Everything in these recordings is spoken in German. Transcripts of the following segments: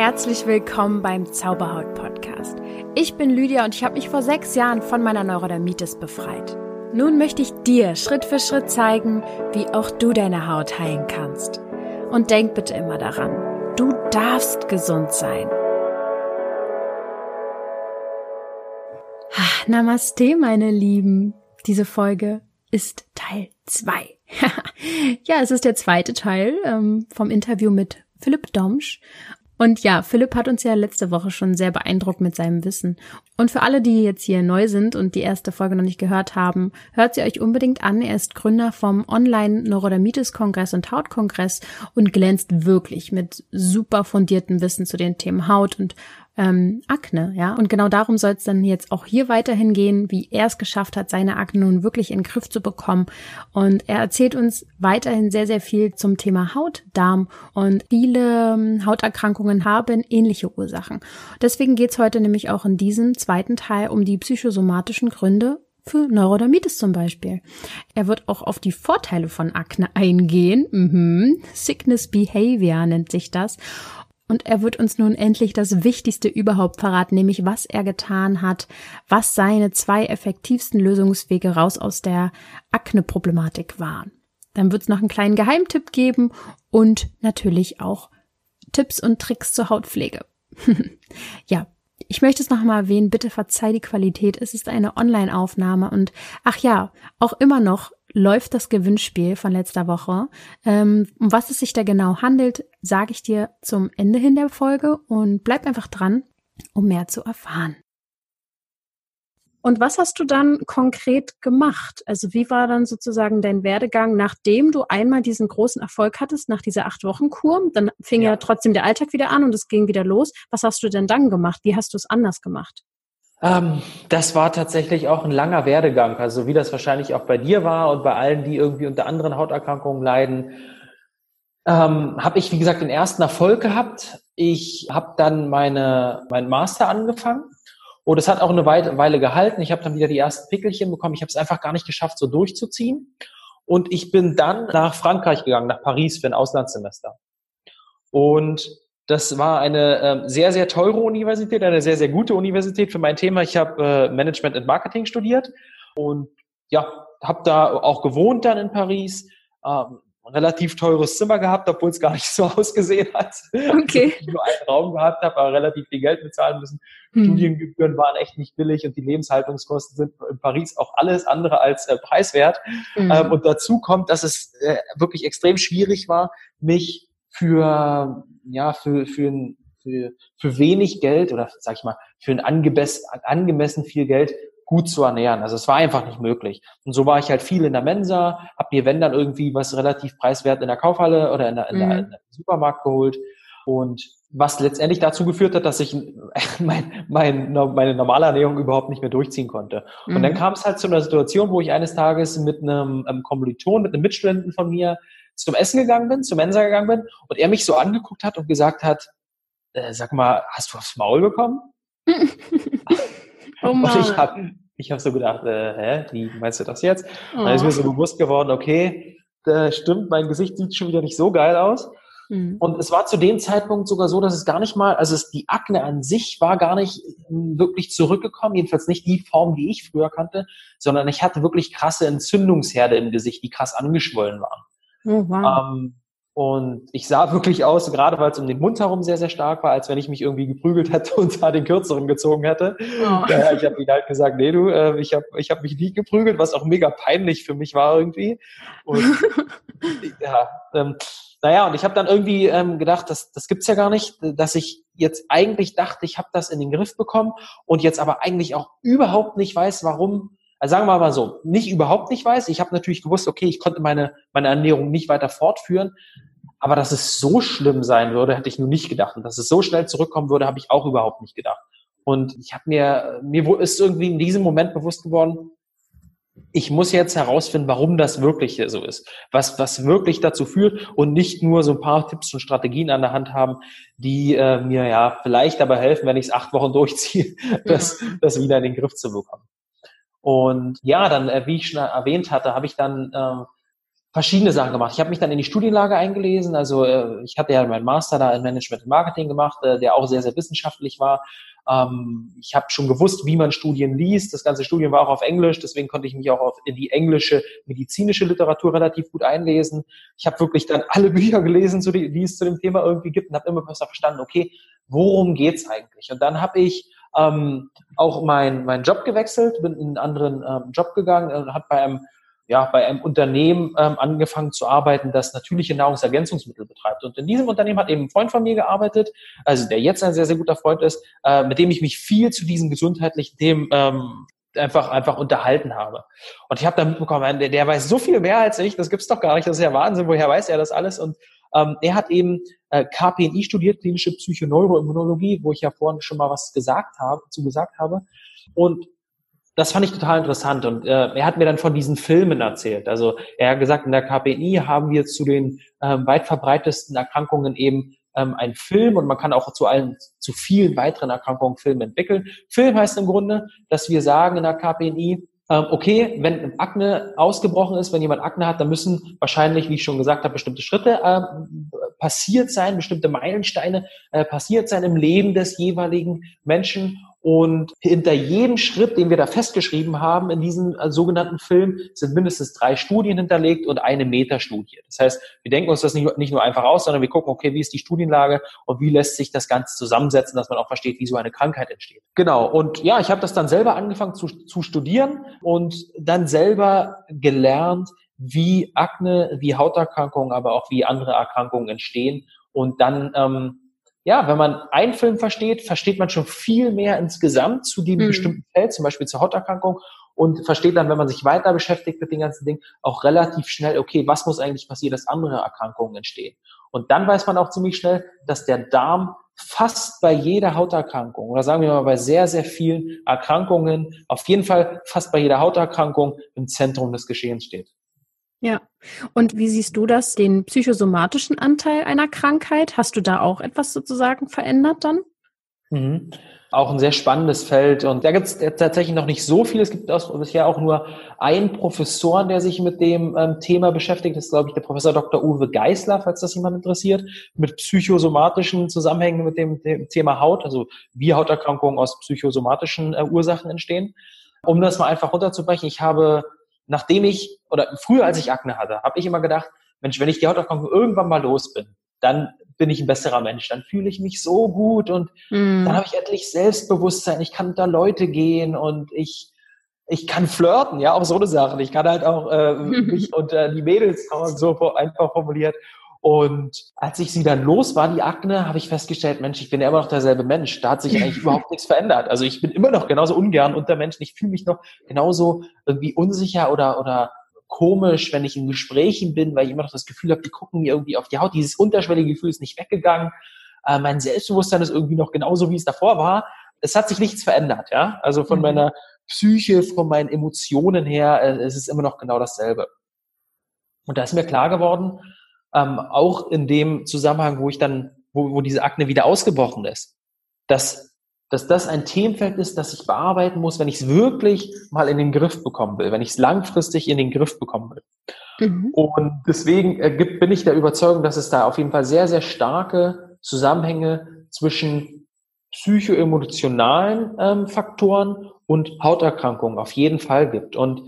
Herzlich willkommen beim Zauberhaut Podcast. Ich bin Lydia und ich habe mich vor sechs Jahren von meiner Neurodermitis befreit. Nun möchte ich dir Schritt für Schritt zeigen, wie auch du deine Haut heilen kannst. Und denk bitte immer daran, du darfst gesund sein. Ah, Namaste, meine Lieben. Diese Folge ist Teil zwei. ja, es ist der zweite Teil ähm, vom Interview mit Philipp Domsch. Und ja, Philipp hat uns ja letzte Woche schon sehr beeindruckt mit seinem Wissen. Und für alle, die jetzt hier neu sind und die erste Folge noch nicht gehört haben, hört sie euch unbedingt an. Er ist Gründer vom Online-Neurodermitis-Kongress und Hautkongress und glänzt wirklich mit super fundiertem Wissen zu den Themen Haut und ähm, Akne, ja. Und genau darum soll es dann jetzt auch hier weiterhin gehen, wie er es geschafft hat, seine Akne nun wirklich in den Griff zu bekommen. Und er erzählt uns weiterhin sehr, sehr viel zum Thema Haut, Darm und viele ähm, Hauterkrankungen haben ähnliche Ursachen. Deswegen geht's heute nämlich auch in diesem zweiten Teil um die psychosomatischen Gründe für Neurodermitis zum Beispiel. Er wird auch auf die Vorteile von Akne eingehen. Mhm. Sickness Behavior nennt sich das. Und er wird uns nun endlich das Wichtigste überhaupt verraten, nämlich was er getan hat, was seine zwei effektivsten Lösungswege raus aus der Akne-Problematik waren. Dann wird es noch einen kleinen Geheimtipp geben und natürlich auch Tipps und Tricks zur Hautpflege. ja, ich möchte es nochmal erwähnen, bitte verzeih die Qualität. Es ist eine Online-Aufnahme und ach ja, auch immer noch läuft das Gewinnspiel von letzter Woche. Ähm, um was es sich da genau handelt, sage ich dir zum Ende hin der Folge und bleib einfach dran, um mehr zu erfahren. Und was hast du dann konkret gemacht? Also wie war dann sozusagen dein Werdegang, nachdem du einmal diesen großen Erfolg hattest, nach dieser acht Wochen Kur? Dann fing ja. ja trotzdem der Alltag wieder an und es ging wieder los. Was hast du denn dann gemacht? Wie hast du es anders gemacht? Ähm, das war tatsächlich auch ein langer Werdegang, also wie das wahrscheinlich auch bei dir war und bei allen, die irgendwie unter anderen Hauterkrankungen leiden. Ähm, habe ich, wie gesagt, den ersten Erfolg gehabt. Ich habe dann meine, mein Master angefangen und es hat auch eine Weile gehalten. Ich habe dann wieder die ersten Pickelchen bekommen. Ich habe es einfach gar nicht geschafft, so durchzuziehen. Und ich bin dann nach Frankreich gegangen, nach Paris für ein Auslandssemester. Und das war eine äh, sehr, sehr teure Universität, eine sehr, sehr gute Universität für mein Thema. Ich habe äh, Management and Marketing studiert und ja, habe da auch gewohnt dann in Paris. Ähm, relativ teures Zimmer gehabt, obwohl es gar nicht so ausgesehen hat. Okay. Ich nur einen Raum gehabt habe, aber relativ viel Geld bezahlen müssen. Hm. Studiengebühren waren echt nicht billig und die Lebenshaltungskosten sind in Paris auch alles andere als äh, preiswert. Hm. Ähm, und dazu kommt, dass es äh, wirklich extrem schwierig war, mich für, ja, für, für, für, für wenig Geld oder sag ich mal, für ein angemessen, angemessen viel Geld gut zu ernähren. Also es war einfach nicht möglich. Und so war ich halt viel in der Mensa, habe mir, wenn dann irgendwie was relativ preiswert in der Kaufhalle oder in der, in der, mhm. in der Supermarkt geholt. Und was letztendlich dazu geführt hat, dass ich mein, mein, meine normale Ernährung überhaupt nicht mehr durchziehen konnte. Und mhm. dann kam es halt zu einer Situation, wo ich eines Tages mit einem, einem Kommiliton, mit einem Mitstudenten von mir zum Essen gegangen bin, zum Mensa gegangen bin und er mich so angeguckt hat und gesagt hat, äh, sag mal, hast du aufs Maul bekommen? oh Mann. Und ich habe ich hab so gedacht, äh, hä, wie meinst du das jetzt? Oh. dann ist mir so bewusst geworden, okay, äh, stimmt, mein Gesicht sieht schon wieder nicht so geil aus. Mhm. Und es war zu dem Zeitpunkt sogar so, dass es gar nicht mal, also es, die Akne an sich war gar nicht hm, wirklich zurückgekommen, jedenfalls nicht die Form, die ich früher kannte, sondern ich hatte wirklich krasse Entzündungsherde im Gesicht, die krass angeschwollen waren. Oh, wow. Ähm, und ich sah wirklich aus, gerade weil es um den Mund herum sehr, sehr stark war, als wenn ich mich irgendwie geprügelt hätte und da den kürzeren gezogen hätte. Oh. Ja, ich habe ihm halt gesagt, nee, du, äh, ich habe ich hab mich nie geprügelt, was auch mega peinlich für mich war irgendwie. Und ja, ähm, naja, und ich habe dann irgendwie ähm, gedacht, das, das gibt's ja gar nicht, dass ich jetzt eigentlich dachte, ich habe das in den Griff bekommen und jetzt aber eigentlich auch überhaupt nicht weiß, warum also sagen wir mal so, nicht überhaupt nicht weiß. Ich habe natürlich gewusst, okay, ich konnte meine, meine Ernährung nicht weiter fortführen. Aber dass es so schlimm sein würde, hätte ich nur nicht gedacht. Und dass es so schnell zurückkommen würde, habe ich auch überhaupt nicht gedacht. Und ich habe mir, mir ist irgendwie in diesem Moment bewusst geworden, ich muss jetzt herausfinden, warum das wirklich so ist. Was, was wirklich dazu führt und nicht nur so ein paar Tipps und Strategien an der Hand haben, die äh, mir ja vielleicht dabei helfen, wenn ich es acht Wochen durchziehe, das, das wieder in den Griff zu bekommen. Und ja, dann, äh, wie ich schon erwähnt hatte, habe ich dann äh, verschiedene Sachen gemacht. Ich habe mich dann in die Studienlage eingelesen. Also äh, ich hatte ja meinen Master da in Management und Marketing gemacht, äh, der auch sehr, sehr wissenschaftlich war. Ähm, ich habe schon gewusst, wie man Studien liest. Das ganze Studium war auch auf Englisch, deswegen konnte ich mich auch auf, in die englische medizinische Literatur relativ gut einlesen. Ich habe wirklich dann alle Bücher gelesen, die, die es zu dem Thema irgendwie gibt und habe immer besser verstanden, okay, worum geht's eigentlich? Und dann habe ich ähm, auch meinen mein Job gewechselt, bin in einen anderen ähm, Job gegangen und habe bei einem ja, bei einem Unternehmen ähm, angefangen zu arbeiten, das natürliche Nahrungsergänzungsmittel betreibt. Und in diesem Unternehmen hat eben ein Freund von mir gearbeitet, also der jetzt ein sehr, sehr guter Freund ist, äh, mit dem ich mich viel zu diesen gesundheitlichen Themen ähm, einfach einfach unterhalten habe. Und ich habe da mitbekommen, der, der weiß so viel mehr als ich, das gibt's doch gar nicht, das ist ja Wahnsinn, woher weiß er das alles? Und ähm, er hat eben äh, KPNI studiert, klinische Psychoneuroimmunologie, wo ich ja vorhin schon mal was gesagt habe, zu gesagt habe. Und das fand ich total interessant. Und äh, er hat mir dann von diesen Filmen erzählt. Also er hat gesagt, in der KPI haben wir zu den ähm, weit verbreitesten Erkrankungen eben ähm, einen Film und man kann auch zu allen, zu vielen weiteren Erkrankungen Filme entwickeln. Film heißt im Grunde, dass wir sagen in der KPNI, okay, wenn Akne ausgebrochen ist, wenn jemand Akne hat, dann müssen wahrscheinlich, wie ich schon gesagt habe, bestimmte Schritte äh, passiert sein, bestimmte Meilensteine äh, passiert sein im Leben des jeweiligen Menschen und hinter jedem Schritt, den wir da festgeschrieben haben in diesem äh, sogenannten Film, sind mindestens drei Studien hinterlegt und eine Metastudie. Das heißt, wir denken uns das nicht, nicht nur einfach aus, sondern wir gucken, okay, wie ist die Studienlage und wie lässt sich das Ganze zusammensetzen, dass man auch versteht, wie so eine Krankheit entsteht. Genau. Und ja, ich habe das dann selber angefangen zu, zu studieren und dann selber gelernt, wie Akne, wie Hauterkrankungen, aber auch wie andere Erkrankungen entstehen und dann ähm, ja, wenn man einen Film versteht, versteht man schon viel mehr insgesamt zu dem mhm. bestimmten Feld, zum Beispiel zur Hauterkrankung und versteht dann, wenn man sich weiter beschäftigt mit den ganzen Dingen, auch relativ schnell, okay, was muss eigentlich passieren, dass andere Erkrankungen entstehen. Und dann weiß man auch ziemlich schnell, dass der Darm fast bei jeder Hauterkrankung oder sagen wir mal bei sehr, sehr vielen Erkrankungen, auf jeden Fall fast bei jeder Hauterkrankung im Zentrum des Geschehens steht. Ja. Und wie siehst du das, den psychosomatischen Anteil einer Krankheit? Hast du da auch etwas sozusagen verändert dann? Mhm. Auch ein sehr spannendes Feld. Und da gibt es tatsächlich noch nicht so viel. Es gibt bisher auch nur einen Professor, der sich mit dem ähm, Thema beschäftigt. Das ist, glaube ich, der Professor Dr. Uwe Geisler, falls das jemand interessiert, mit psychosomatischen Zusammenhängen mit dem, dem Thema Haut, also wie Hauterkrankungen aus psychosomatischen äh, Ursachen entstehen. Um das mal einfach runterzubrechen, ich habe nachdem ich, oder früher als ich Akne hatte, habe ich immer gedacht, Mensch, wenn ich die Hauterkrankung irgendwann mal los bin, dann bin ich ein besserer Mensch, dann fühle ich mich so gut und mm. dann habe ich endlich Selbstbewusstsein, ich kann unter Leute gehen und ich, ich kann flirten, ja, auch so eine Sache. Ich kann halt auch äh, mich unter die Mädels so einfach formuliert. Und als ich sie dann los war, die Akne, habe ich festgestellt, Mensch, ich bin ja immer noch derselbe Mensch. Da hat sich eigentlich überhaupt nichts verändert. Also ich bin immer noch genauso ungern unter Menschen. Ich fühle mich noch genauso irgendwie unsicher oder, oder komisch, wenn ich in Gesprächen bin, weil ich immer noch das Gefühl habe, die gucken mir irgendwie auf die Haut. Dieses unterschwellige Gefühl ist nicht weggegangen. Äh, mein Selbstbewusstsein ist irgendwie noch genauso, wie es davor war. Es hat sich nichts verändert, ja. Also von mhm. meiner Psyche, von meinen Emotionen her, äh, es ist immer noch genau dasselbe. Und da ist mir klar geworden, ähm, auch in dem Zusammenhang, wo ich dann, wo, wo diese Akne wieder ausgebrochen ist, dass, dass das ein Themenfeld ist, das ich bearbeiten muss, wenn ich es wirklich mal in den Griff bekommen will, wenn ich es langfristig in den Griff bekommen will. Mhm. Und deswegen äh, bin ich der Überzeugung, dass es da auf jeden Fall sehr, sehr starke Zusammenhänge zwischen psychoemotionalen ähm, Faktoren und Hauterkrankungen auf jeden Fall gibt. Und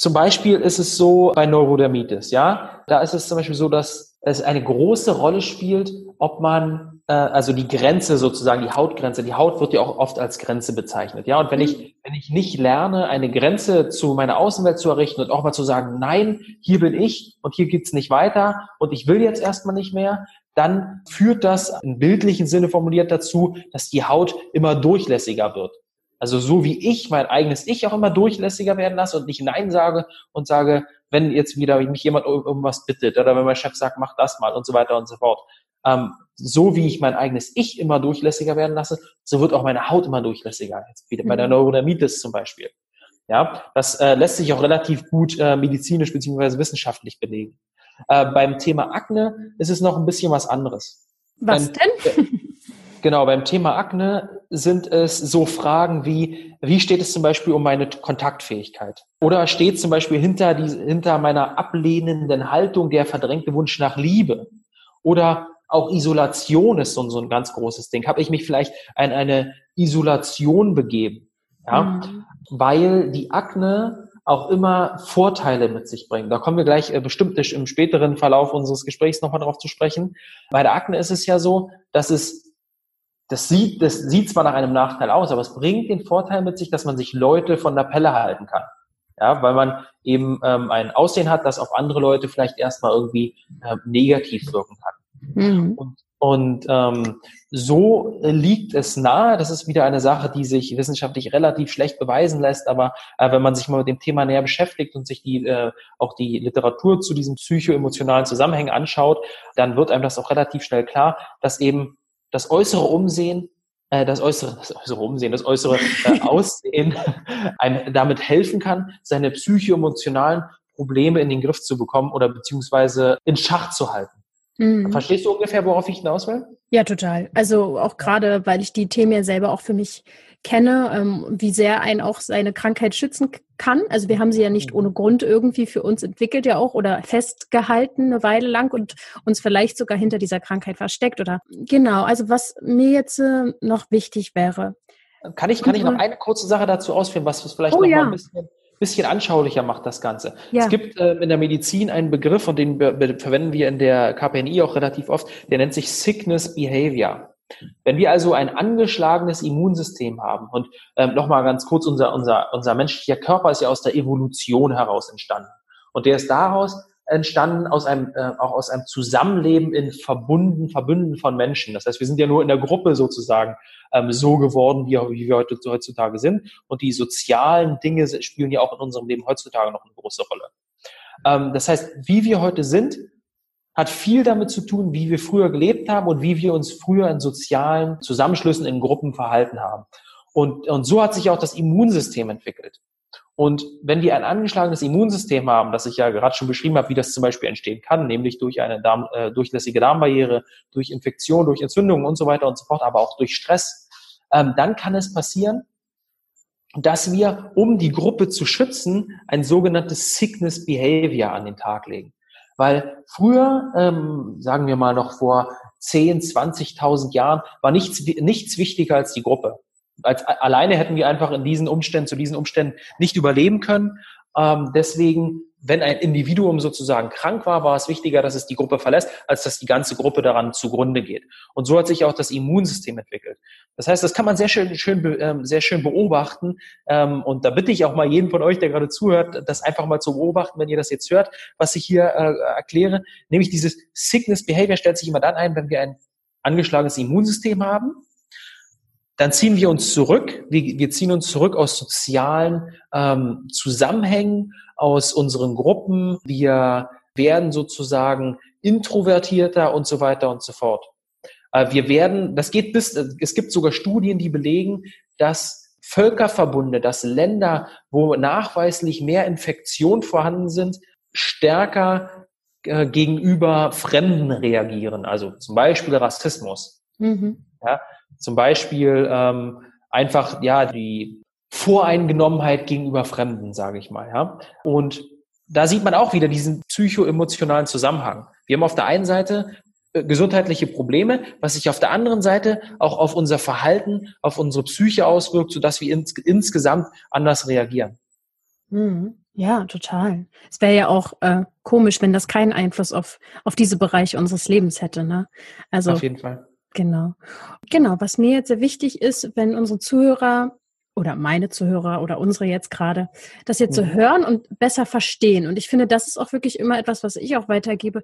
zum Beispiel ist es so bei Neurodermitis, ja. Da ist es zum Beispiel so, dass es eine große Rolle spielt, ob man, äh, also die Grenze sozusagen, die Hautgrenze, die Haut wird ja auch oft als Grenze bezeichnet, ja. Und wenn ich, wenn ich nicht lerne, eine Grenze zu meiner Außenwelt zu errichten und auch mal zu sagen, nein, hier bin ich und hier geht's nicht weiter und ich will jetzt erstmal nicht mehr, dann führt das im bildlichen Sinne formuliert dazu, dass die Haut immer durchlässiger wird. Also so wie ich mein eigenes Ich auch immer durchlässiger werden lasse und nicht Nein sage und sage, wenn jetzt wieder mich jemand um irgendwas bittet oder wenn mein Chef sagt, mach das mal und so weiter und so fort. Ähm, so wie ich mein eigenes Ich immer durchlässiger werden lasse, so wird auch meine Haut immer durchlässiger. Jetzt wieder bei der mhm. Neurodermitis zum Beispiel. Ja, das äh, lässt sich auch relativ gut äh, medizinisch beziehungsweise wissenschaftlich belegen. Äh, beim Thema Akne ist es noch ein bisschen was anderes. Was denn? Genau, beim Thema Akne sind es so Fragen wie, wie steht es zum Beispiel um meine Kontaktfähigkeit? Oder steht zum Beispiel hinter, die, hinter meiner ablehnenden Haltung der verdrängte Wunsch nach Liebe? Oder auch Isolation ist so, so ein ganz großes Ding. Habe ich mich vielleicht in eine Isolation begeben? Ja, mhm. weil die Akne auch immer Vorteile mit sich bringt. Da kommen wir gleich äh, bestimmt im späteren Verlauf unseres Gesprächs nochmal drauf zu sprechen. Bei der Akne ist es ja so, dass es das sieht, das sieht zwar nach einem Nachteil aus, aber es bringt den Vorteil mit sich, dass man sich Leute von der Pelle halten kann. Ja, weil man eben ähm, ein Aussehen hat, das auf andere Leute vielleicht erstmal irgendwie äh, negativ wirken kann. Mhm. Und, und ähm, so liegt es nahe, das ist wieder eine Sache, die sich wissenschaftlich relativ schlecht beweisen lässt, aber äh, wenn man sich mal mit dem Thema näher beschäftigt und sich die äh, auch die Literatur zu diesen psychoemotionalen Zusammenhängen anschaut, dann wird einem das auch relativ schnell klar, dass eben das äußere Umsehen, äh, das äußere, das äußere Umsehen, das äußere äh, Aussehen einem damit helfen kann, seine psychoemotionalen Probleme in den Griff zu bekommen oder beziehungsweise in Schach zu halten. Mhm. Verstehst du ungefähr, worauf ich hinaus will? Ja, total. Also auch gerade, weil ich die Themen ja selber auch für mich kenne, ähm, wie sehr ein auch seine Krankheit schützen kann. Also wir haben sie ja nicht ohne Grund irgendwie für uns entwickelt ja auch oder festgehalten eine Weile lang und uns vielleicht sogar hinter dieser Krankheit versteckt oder genau. Also was mir jetzt äh, noch wichtig wäre. Kann ich, kann ich noch eine kurze Sache dazu ausführen, was vielleicht oh, noch ja. mal ein bisschen bisschen anschaulicher macht das Ganze. Ja. Es gibt äh, in der Medizin einen Begriff, und den verwenden wir in der KPNI auch relativ oft, der nennt sich Sickness Behavior. Wenn wir also ein angeschlagenes Immunsystem haben und ähm, nochmal ganz kurz, unser, unser, unser menschlicher Körper ist ja aus der Evolution heraus entstanden. Und der ist daraus entstanden aus einem, äh, auch aus einem Zusammenleben in Verbunden, Verbünden von Menschen. Das heißt, wir sind ja nur in der Gruppe sozusagen ähm, so geworden, wie, wie wir heute, heutzutage sind. Und die sozialen Dinge spielen ja auch in unserem Leben heutzutage noch eine große Rolle. Ähm, das heißt, wie wir heute sind, hat viel damit zu tun, wie wir früher gelebt haben und wie wir uns früher in sozialen Zusammenschlüssen, in Gruppen verhalten haben. Und, und so hat sich auch das Immunsystem entwickelt. Und wenn wir ein angeschlagenes Immunsystem haben, das ich ja gerade schon beschrieben habe, wie das zum Beispiel entstehen kann, nämlich durch eine Darm, äh, durchlässige Darmbarriere, durch Infektion, durch Entzündungen und so weiter und so fort, aber auch durch Stress, ähm, dann kann es passieren, dass wir, um die Gruppe zu schützen, ein sogenanntes Sickness Behavior an den Tag legen. Weil früher, ähm, sagen wir mal noch vor 10, 20.000 Jahren, war nichts, nichts wichtiger als die Gruppe. Als, alleine hätten wir einfach in diesen Umständen, zu diesen Umständen nicht überleben können. Ähm, deswegen wenn ein Individuum sozusagen krank war, war es wichtiger, dass es die Gruppe verlässt, als dass die ganze Gruppe daran zugrunde geht. Und so hat sich auch das Immunsystem entwickelt. Das heißt, das kann man sehr schön, schön, ähm, sehr schön beobachten. Ähm, und da bitte ich auch mal jeden von euch, der gerade zuhört, das einfach mal zu beobachten, wenn ihr das jetzt hört, was ich hier äh, erkläre. Nämlich dieses Sickness Behavior stellt sich immer dann ein, wenn wir ein angeschlagenes Immunsystem haben dann ziehen wir uns zurück. Wir, wir ziehen uns zurück aus sozialen ähm, Zusammenhängen, aus unseren Gruppen. Wir werden sozusagen introvertierter und so weiter und so fort. Äh, wir werden, das geht bis, es gibt sogar Studien, die belegen, dass Völkerverbunde, dass Länder, wo nachweislich mehr Infektionen vorhanden sind, stärker äh, gegenüber Fremden reagieren. Also zum Beispiel Rassismus. Mhm. Ja, zum Beispiel ähm, einfach ja die Voreingenommenheit gegenüber Fremden, sage ich mal. Ja? Und da sieht man auch wieder diesen psychoemotionalen Zusammenhang. Wir haben auf der einen Seite äh, gesundheitliche Probleme, was sich auf der anderen Seite auch auf unser Verhalten, auf unsere Psyche auswirkt, sodass wir ins, insgesamt anders reagieren. Mhm. Ja, total. Es wäre ja auch äh, komisch, wenn das keinen Einfluss auf, auf diese Bereiche unseres Lebens hätte. Ne? Also, auf jeden Fall. Genau. Genau, was mir jetzt sehr wichtig ist, wenn unsere Zuhörer oder meine Zuhörer oder unsere jetzt gerade, das jetzt so mhm. hören und besser verstehen. Und ich finde, das ist auch wirklich immer etwas, was ich auch weitergebe.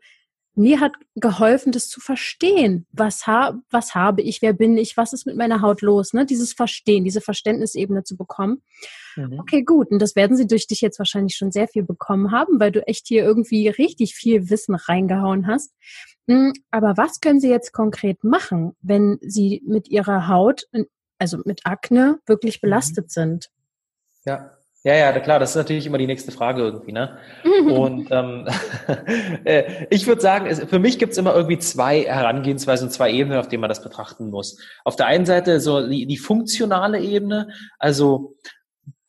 Mir hat geholfen, das zu verstehen. Was, ha was habe ich, wer bin ich, was ist mit meiner Haut los? Ne? Dieses Verstehen, diese Verständnisebene zu bekommen. Mhm. Okay, gut. Und das werden sie durch dich jetzt wahrscheinlich schon sehr viel bekommen haben, weil du echt hier irgendwie richtig viel Wissen reingehauen hast. Hm, aber was können Sie jetzt konkret machen, wenn Sie mit Ihrer Haut, also mit Akne, wirklich mhm. belastet sind? Ja, Ja, ja, klar, das ist natürlich immer die nächste Frage irgendwie, ne? Und ähm, äh, ich würde sagen, es, für mich gibt's immer irgendwie zwei Herangehensweisen, zwei Ebenen, auf denen man das betrachten muss. Auf der einen Seite so die, die funktionale Ebene, also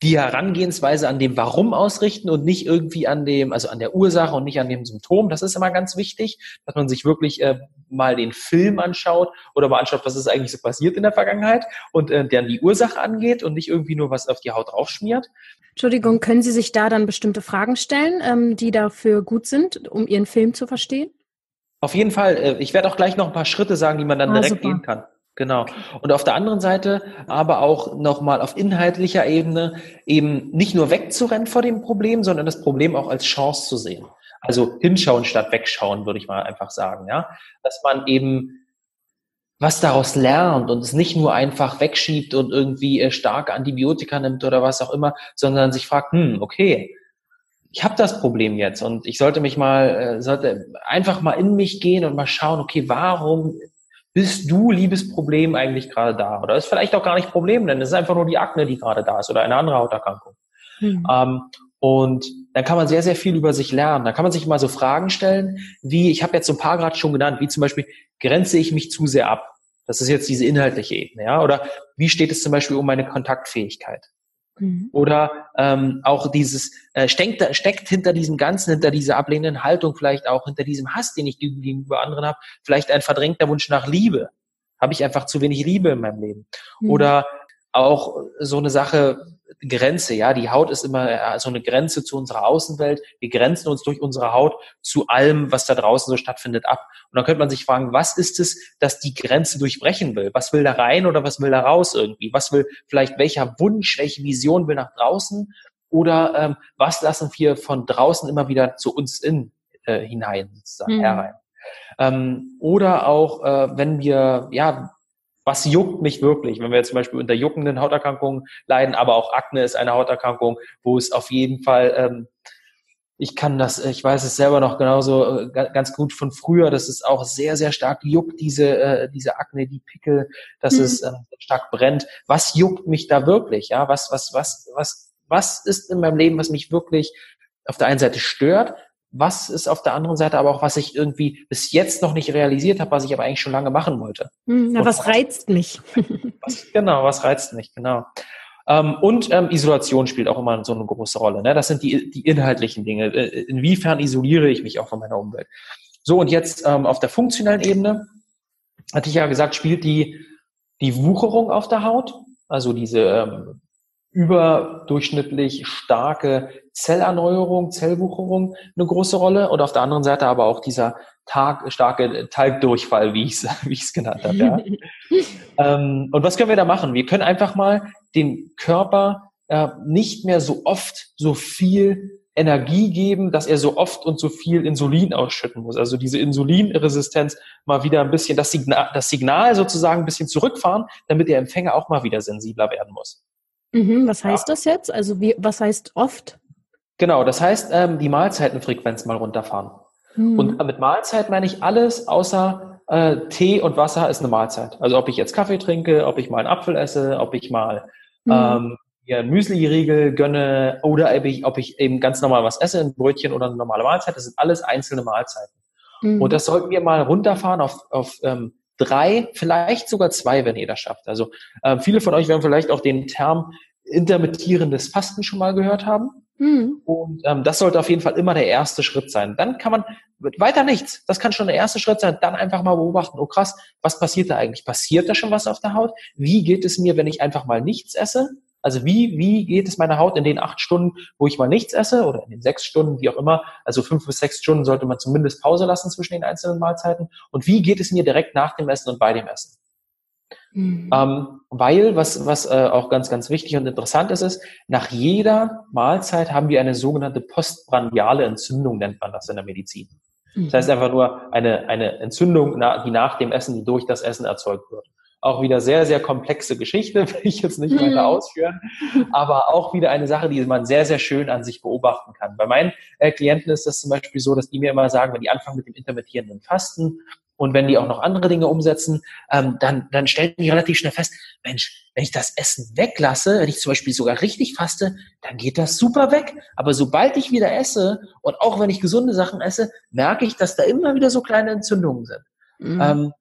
die Herangehensweise an dem Warum ausrichten und nicht irgendwie an dem, also an der Ursache und nicht an dem Symptom. Das ist immer ganz wichtig, dass man sich wirklich äh, mal den Film anschaut oder mal anschaut, was ist eigentlich so passiert in der Vergangenheit und äh, dann die Ursache angeht und nicht irgendwie nur was auf die Haut draufschmiert. Entschuldigung, können Sie sich da dann bestimmte Fragen stellen, ähm, die dafür gut sind, um Ihren Film zu verstehen? Auf jeden Fall. Äh, ich werde auch gleich noch ein paar Schritte sagen, die man dann ah, direkt super. gehen kann. Genau. Und auf der anderen Seite aber auch nochmal auf inhaltlicher Ebene eben nicht nur wegzurennen vor dem Problem, sondern das Problem auch als Chance zu sehen. Also hinschauen statt wegschauen, würde ich mal einfach sagen, ja. Dass man eben was daraus lernt und es nicht nur einfach wegschiebt und irgendwie äh, starke Antibiotika nimmt oder was auch immer, sondern sich fragt, hm, okay, ich habe das Problem jetzt und ich sollte mich mal, äh, sollte einfach mal in mich gehen und mal schauen, okay, warum bist du, liebes Problem, eigentlich gerade da? Oder ist vielleicht auch gar nicht Problem, denn es ist einfach nur die Akne, die gerade da ist oder eine andere Hauterkrankung. Mhm. Ähm, und dann kann man sehr, sehr viel über sich lernen. Da kann man sich mal so Fragen stellen, wie, ich habe jetzt so ein paar gerade schon genannt, wie zum Beispiel, grenze ich mich zu sehr ab? Das ist jetzt diese inhaltliche Ebene, ja? Oder wie steht es zum Beispiel um meine Kontaktfähigkeit? Mhm. Oder ähm, auch dieses, äh, steckt, steckt hinter diesem Ganzen, hinter dieser ablehnenden Haltung, vielleicht auch hinter diesem Hass, den ich gegenüber anderen habe, vielleicht ein verdrängter Wunsch nach Liebe. Habe ich einfach zu wenig Liebe in meinem Leben? Mhm. Oder auch so eine Sache, Grenze, ja, die Haut ist immer äh, so eine Grenze zu unserer Außenwelt. Wir grenzen uns durch unsere Haut zu allem, was da draußen so stattfindet, ab. Und dann könnte man sich fragen, was ist es, das die Grenze durchbrechen will? Was will da rein oder was will da raus irgendwie? Was will vielleicht welcher Wunsch, welche Vision will nach draußen? Oder ähm, was lassen wir von draußen immer wieder zu uns in äh, hinein, sozusagen, mhm. herein? Ähm, oder auch, äh, wenn wir, ja, was juckt mich wirklich, wenn wir jetzt zum Beispiel unter juckenden Hauterkrankungen leiden, aber auch Akne ist eine Hauterkrankung, wo es auf jeden Fall, ähm, ich kann das, ich weiß es selber noch genauso äh, ganz gut von früher, dass es auch sehr, sehr stark juckt, diese, äh, diese Akne, die Pickel, dass mhm. es äh, stark brennt. Was juckt mich da wirklich? Ja, was, was, was, was, was ist in meinem Leben, was mich wirklich auf der einen Seite stört, was ist auf der anderen Seite aber auch, was ich irgendwie bis jetzt noch nicht realisiert habe, was ich aber eigentlich schon lange machen wollte. Hm, na, was reizt mich? was, genau, was reizt mich, genau. Ähm, und ähm, Isolation spielt auch immer so eine große Rolle. Ne? Das sind die, die inhaltlichen Dinge. Äh, inwiefern isoliere ich mich auch von meiner Umwelt? So, und jetzt ähm, auf der funktionellen Ebene, hatte ich ja gesagt, spielt die, die Wucherung auf der Haut, also diese ähm, überdurchschnittlich starke Zellerneuerung, Zellwucherung eine große Rolle und auf der anderen Seite aber auch dieser Tag, starke Talgdurchfall, wie ich es genannt habe. Ja. ähm, und was können wir da machen? Wir können einfach mal den Körper äh, nicht mehr so oft so viel Energie geben, dass er so oft und so viel Insulin ausschütten muss. Also diese Insulinresistenz mal wieder ein bisschen, das Signal, das Signal sozusagen ein bisschen zurückfahren, damit der Empfänger auch mal wieder sensibler werden muss. Mhm, was heißt ja. das jetzt? Also wie, was heißt oft? Genau, das heißt, ähm, die Mahlzeitenfrequenz mal runterfahren. Mhm. Und mit Mahlzeit meine ich alles außer äh, Tee und Wasser ist eine Mahlzeit. Also ob ich jetzt Kaffee trinke, ob ich mal einen Apfel esse, ob ich mal mhm. ähm, mir einen Müsli-Riegel gönne oder ob ich, ob ich eben ganz normal was esse, ein Brötchen oder eine normale Mahlzeit. Das sind alles einzelne Mahlzeiten. Mhm. Und das sollten wir mal runterfahren auf, auf ähm, drei, vielleicht sogar zwei, wenn ihr das schafft. Also äh, viele von euch werden vielleicht auch den Term intermittierendes Fasten schon mal gehört haben. Mhm. Und ähm, das sollte auf jeden Fall immer der erste Schritt sein. Dann kann man weiter nichts. Das kann schon der erste Schritt sein. Dann einfach mal beobachten. Oh krass, was passiert da eigentlich? Passiert da schon was auf der Haut? Wie geht es mir, wenn ich einfach mal nichts esse? Also wie, wie geht es meiner Haut in den acht Stunden, wo ich mal nichts esse oder in den sechs Stunden, wie auch immer. Also fünf bis sechs Stunden sollte man zumindest Pause lassen zwischen den einzelnen Mahlzeiten. Und wie geht es mir direkt nach dem Essen und bei dem Essen? Mhm. Ähm, weil, was, was äh, auch ganz, ganz wichtig und interessant ist, ist, nach jeder Mahlzeit haben wir eine sogenannte postprandiale Entzündung, nennt man das in der Medizin. Mhm. Das heißt einfach nur eine, eine Entzündung, die nach dem Essen, die durch das Essen erzeugt wird. Auch wieder sehr, sehr komplexe Geschichte, will ich jetzt nicht weiter mhm. ausführen, aber auch wieder eine Sache, die man sehr, sehr schön an sich beobachten kann. Bei meinen äh, Klienten ist das zum Beispiel so, dass die mir immer sagen, wenn die anfangen mit dem intermittierenden Fasten, und wenn die auch noch andere Dinge umsetzen, ähm, dann, dann stellen die relativ schnell fest, Mensch, wenn ich das Essen weglasse, wenn ich zum Beispiel sogar richtig faste, dann geht das super weg. Aber sobald ich wieder esse und auch wenn ich gesunde Sachen esse, merke ich, dass da immer wieder so kleine Entzündungen sind. Mhm. Ähm,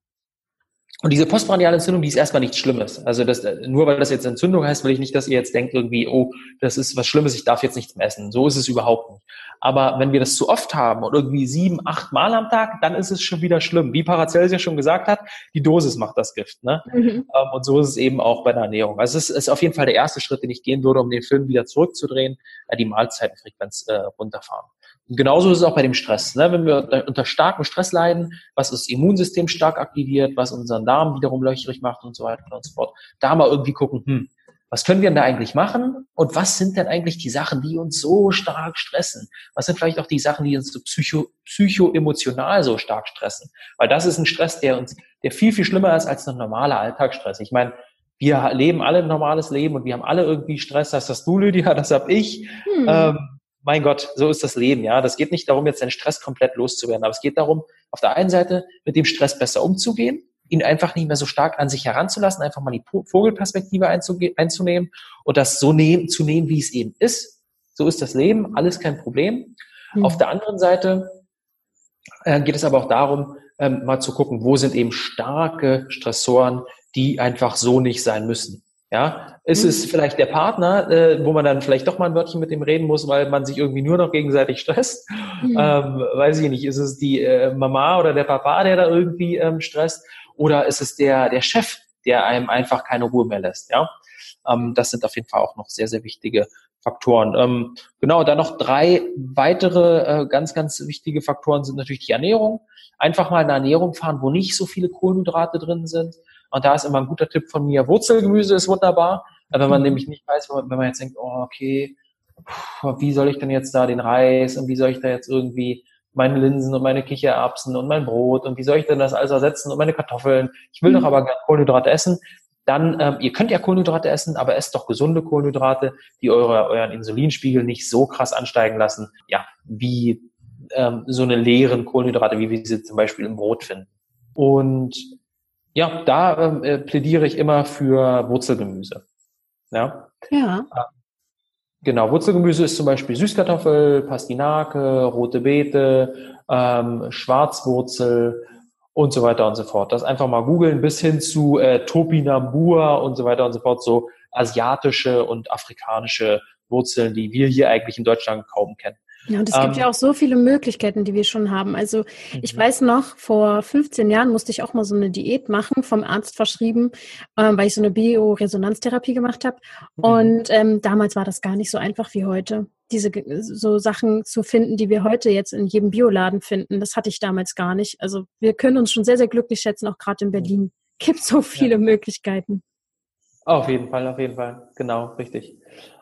und diese postprandiale Entzündung, die ist erstmal nichts Schlimmes. Also das, nur weil das jetzt Entzündung heißt, will ich nicht, dass ihr jetzt denkt irgendwie, oh, das ist was Schlimmes, ich darf jetzt nichts mehr essen. So ist es überhaupt nicht. Aber wenn wir das zu oft haben und irgendwie sieben, acht Mal am Tag, dann ist es schon wieder schlimm. Wie Paracelsus ja schon gesagt hat, die Dosis macht das Gift. Ne? Mhm. Ähm, und so ist es eben auch bei der Ernährung. Also es ist auf jeden Fall der erste Schritt, den ich gehen würde, um den Film wieder zurückzudrehen, äh, die Mahlzeitenfrequenz äh, runterfahren. Und genauso ist es auch bei dem Stress. Ne? Wenn wir unter starkem Stress leiden, was das Immunsystem stark aktiviert, was unseren Darm wiederum löcherig macht und so weiter und so fort, da mal irgendwie gucken, hm, was können wir denn da eigentlich machen? Und was sind denn eigentlich die Sachen, die uns so stark stressen? Was sind vielleicht auch die Sachen, die uns so psycho, psycho-emotional so stark stressen? Weil das ist ein Stress, der uns, der viel, viel schlimmer ist als ein normaler Alltagsstress. Ich meine, wir leben alle ein normales Leben und wir haben alle irgendwie Stress. Das hast du, Lydia, das hab ich. Hm. Ähm, mein Gott, so ist das Leben, ja. Das geht nicht darum, jetzt den Stress komplett loszuwerden, aber es geht darum, auf der einen Seite mit dem Stress besser umzugehen, ihn einfach nicht mehr so stark an sich heranzulassen, einfach mal die Vogelperspektive einzunehmen und das so nehmen, zu nehmen, wie es eben ist. So ist das Leben, alles kein Problem. Mhm. Auf der anderen Seite äh, geht es aber auch darum, ähm, mal zu gucken, wo sind eben starke Stressoren, die einfach so nicht sein müssen. Ja, ist mhm. es vielleicht der Partner, äh, wo man dann vielleicht doch mal ein Wörtchen mit dem reden muss, weil man sich irgendwie nur noch gegenseitig stresst? Mhm. Ähm, weiß ich nicht. Ist es die äh, Mama oder der Papa, der da irgendwie ähm, stresst? Oder ist es der, der Chef, der einem einfach keine Ruhe mehr lässt? Ja, ähm, das sind auf jeden Fall auch noch sehr, sehr wichtige Faktoren. Ähm, genau, dann noch drei weitere äh, ganz, ganz wichtige Faktoren sind natürlich die Ernährung. Einfach mal eine Ernährung fahren, wo nicht so viele Kohlenhydrate drin sind und da ist immer ein guter Tipp von mir. Wurzelgemüse ist wunderbar. Wenn man mhm. nämlich nicht weiß, wenn man jetzt denkt, oh, okay, wie soll ich denn jetzt da den Reis und wie soll ich da jetzt irgendwie meine Linsen und meine Kichererbsen und mein Brot und wie soll ich denn das alles ersetzen und meine Kartoffeln? Ich will mhm. doch aber gerne Kohlenhydrate essen. Dann, ähm, ihr könnt ja Kohlenhydrate essen, aber esst doch gesunde Kohlenhydrate, die eure, euren Insulinspiegel nicht so krass ansteigen lassen, ja, wie ähm, so eine leeren Kohlenhydrate, wie wir sie zum Beispiel im Brot finden. Und ja, da ähm, äh, plädiere ich immer für Wurzelgemüse. Ja. Ja. Genau, Wurzelgemüse ist zum Beispiel Süßkartoffel, Pastinake, rote Beete, ähm, Schwarzwurzel und so weiter und so fort. Das einfach mal googeln bis hin zu äh, Topinambur und so weiter und so fort, so asiatische und afrikanische Wurzeln, die wir hier eigentlich in Deutschland kaum kennen. Ja, und es gibt ähm, ja auch so viele Möglichkeiten, die wir schon haben. Also ich mhm. weiß noch, vor 15 Jahren musste ich auch mal so eine Diät machen, vom Arzt verschrieben, äh, weil ich so eine Bioresonanztherapie gemacht habe. Mhm. Und ähm, damals war das gar nicht so einfach wie heute, diese so Sachen zu finden, die wir heute jetzt in jedem Bioladen finden. Das hatte ich damals gar nicht. Also wir können uns schon sehr, sehr glücklich schätzen, auch gerade in Berlin. Gibt so viele ja. Möglichkeiten. Auf jeden Fall, auf jeden Fall. Genau, richtig.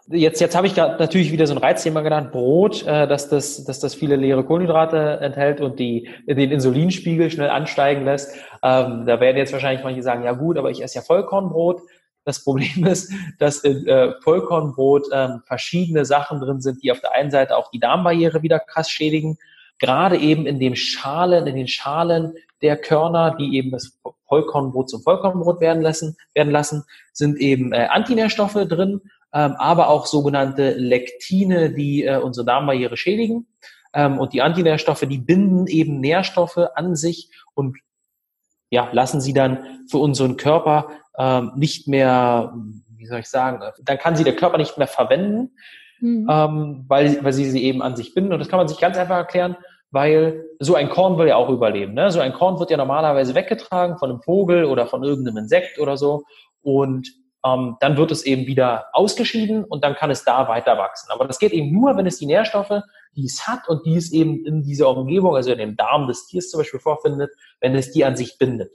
Jetzt, jetzt habe ich gerade natürlich wieder so ein Reizthema genannt, Brot, äh, dass, das, dass das viele leere Kohlenhydrate enthält und die, den Insulinspiegel schnell ansteigen lässt. Ähm, da werden jetzt wahrscheinlich manche sagen, ja gut, aber ich esse ja Vollkornbrot. Das Problem ist, dass in äh, Vollkornbrot ähm, verschiedene Sachen drin sind, die auf der einen Seite auch die Darmbarriere wieder krass schädigen. Gerade eben in den Schalen, in den Schalen der Körner, die eben das Vollkornbrot zum Vollkornbrot werden lassen, werden lassen sind eben äh, Antinährstoffe drin aber auch sogenannte Lektine, die äh, unsere Darmbarriere schädigen. Ähm, und die Antinährstoffe, die binden eben Nährstoffe an sich und ja, lassen sie dann für unseren Körper ähm, nicht mehr, wie soll ich sagen, dann kann sie der Körper nicht mehr verwenden, mhm. ähm, weil, weil sie sie eben an sich binden. Und das kann man sich ganz einfach erklären, weil so ein Korn will ja auch überleben. Ne? So ein Korn wird ja normalerweise weggetragen von einem Vogel oder von irgendeinem Insekt oder so. Und ähm, dann wird es eben wieder ausgeschieden und dann kann es da weiter wachsen. Aber das geht eben nur, wenn es die Nährstoffe, die es hat und die es eben in dieser Umgebung, also in dem Darm des Tiers zum Beispiel vorfindet, wenn es die an sich bindet.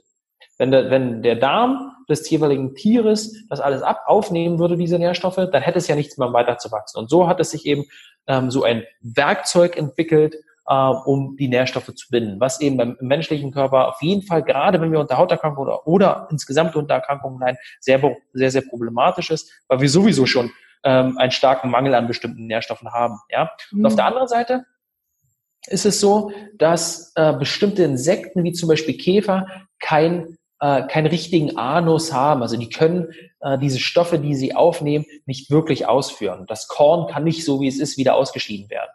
Wenn der, wenn der Darm des jeweiligen Tieres das alles ab aufnehmen würde, diese Nährstoffe, dann hätte es ja nichts mehr weiter zu wachsen. Und so hat es sich eben ähm, so ein Werkzeug entwickelt, äh, um die Nährstoffe zu binden, was eben beim menschlichen Körper auf jeden Fall, gerade wenn wir unter Hauterkrankungen oder, oder insgesamt unter Erkrankungen leiden, sehr, sehr, sehr problematisch ist, weil wir sowieso schon ähm, einen starken Mangel an bestimmten Nährstoffen haben. Ja? Und mhm. auf der anderen Seite ist es so, dass äh, bestimmte Insekten, wie zum Beispiel Käfer, kein, äh, keinen richtigen Anus haben. Also die können äh, diese Stoffe, die sie aufnehmen, nicht wirklich ausführen. Das Korn kann nicht so, wie es ist, wieder ausgeschieden werden.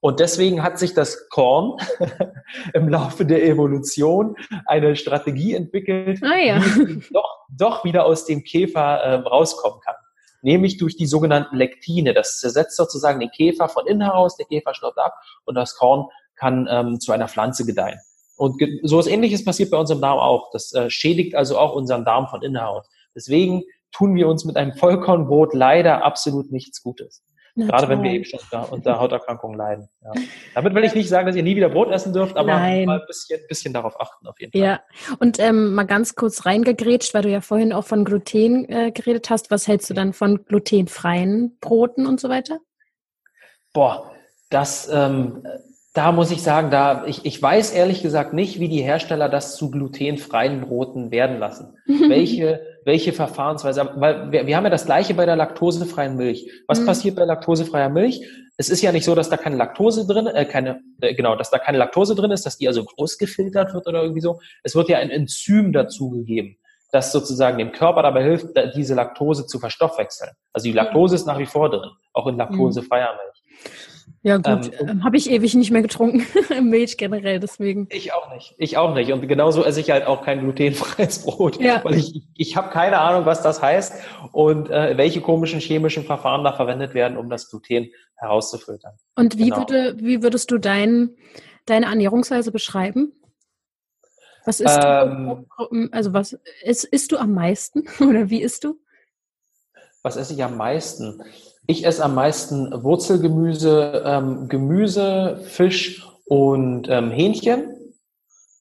Und deswegen hat sich das Korn im Laufe der Evolution eine Strategie entwickelt, ah, ja. wie es doch, doch wieder aus dem Käfer äh, rauskommen kann. Nämlich durch die sogenannten Lektine. Das zersetzt sozusagen den Käfer von innen heraus, der Käfer stirbt ab und das Korn kann ähm, zu einer Pflanze gedeihen. Und so etwas ähnliches passiert bei unserem Darm auch. Das äh, schädigt also auch unseren Darm von innen heraus. Deswegen tun wir uns mit einem Vollkornbrot leider absolut nichts Gutes. Na, Gerade toll. wenn wir eben schon unter, unter Hauterkrankungen leiden. Ja. Damit will ich nicht sagen, dass ihr nie wieder Brot essen dürft, aber Nein. mal ein bisschen, bisschen darauf achten auf jeden Fall. Ja, und ähm, mal ganz kurz reingegrätscht, weil du ja vorhin auch von Gluten äh, geredet hast. Was hältst du dann von glutenfreien Broten und so weiter? Boah, das, ähm, da muss ich sagen, da ich, ich weiß ehrlich gesagt nicht, wie die Hersteller das zu glutenfreien Broten werden lassen. welche, welche Verfahrensweise, weil wir, wir haben ja das gleiche bei der laktosefreien Milch. Was mhm. passiert bei laktosefreier Milch? Es ist ja nicht so, dass da keine Laktose drin, äh, keine, äh, genau, dass da keine Laktose drin ist, dass die also ausgefiltert wird oder irgendwie so. Es wird ja ein Enzym dazugegeben, das sozusagen dem Körper dabei hilft, diese Laktose zu verstoffwechseln. Also die Laktose ist nach wie vor drin, auch in laktosefreier Milch. Ja gut, ähm, ähm habe ich ewig nicht mehr getrunken, Milch generell, deswegen. Ich auch nicht, ich auch nicht. Und genauso esse ich halt auch kein glutenfreies Brot, ja. weil ich, ich habe keine Ahnung, was das heißt und äh, welche komischen chemischen Verfahren da verwendet werden, um das Gluten herauszufiltern. Und wie, genau. würde, wie würdest du dein, deine Ernährungsweise beschreiben? Was isst ähm, du? Also was isst, isst du am meisten oder wie isst du? Was esse ich am meisten? Ich esse am meisten Wurzelgemüse, ähm, Gemüse, Fisch und ähm, Hähnchen.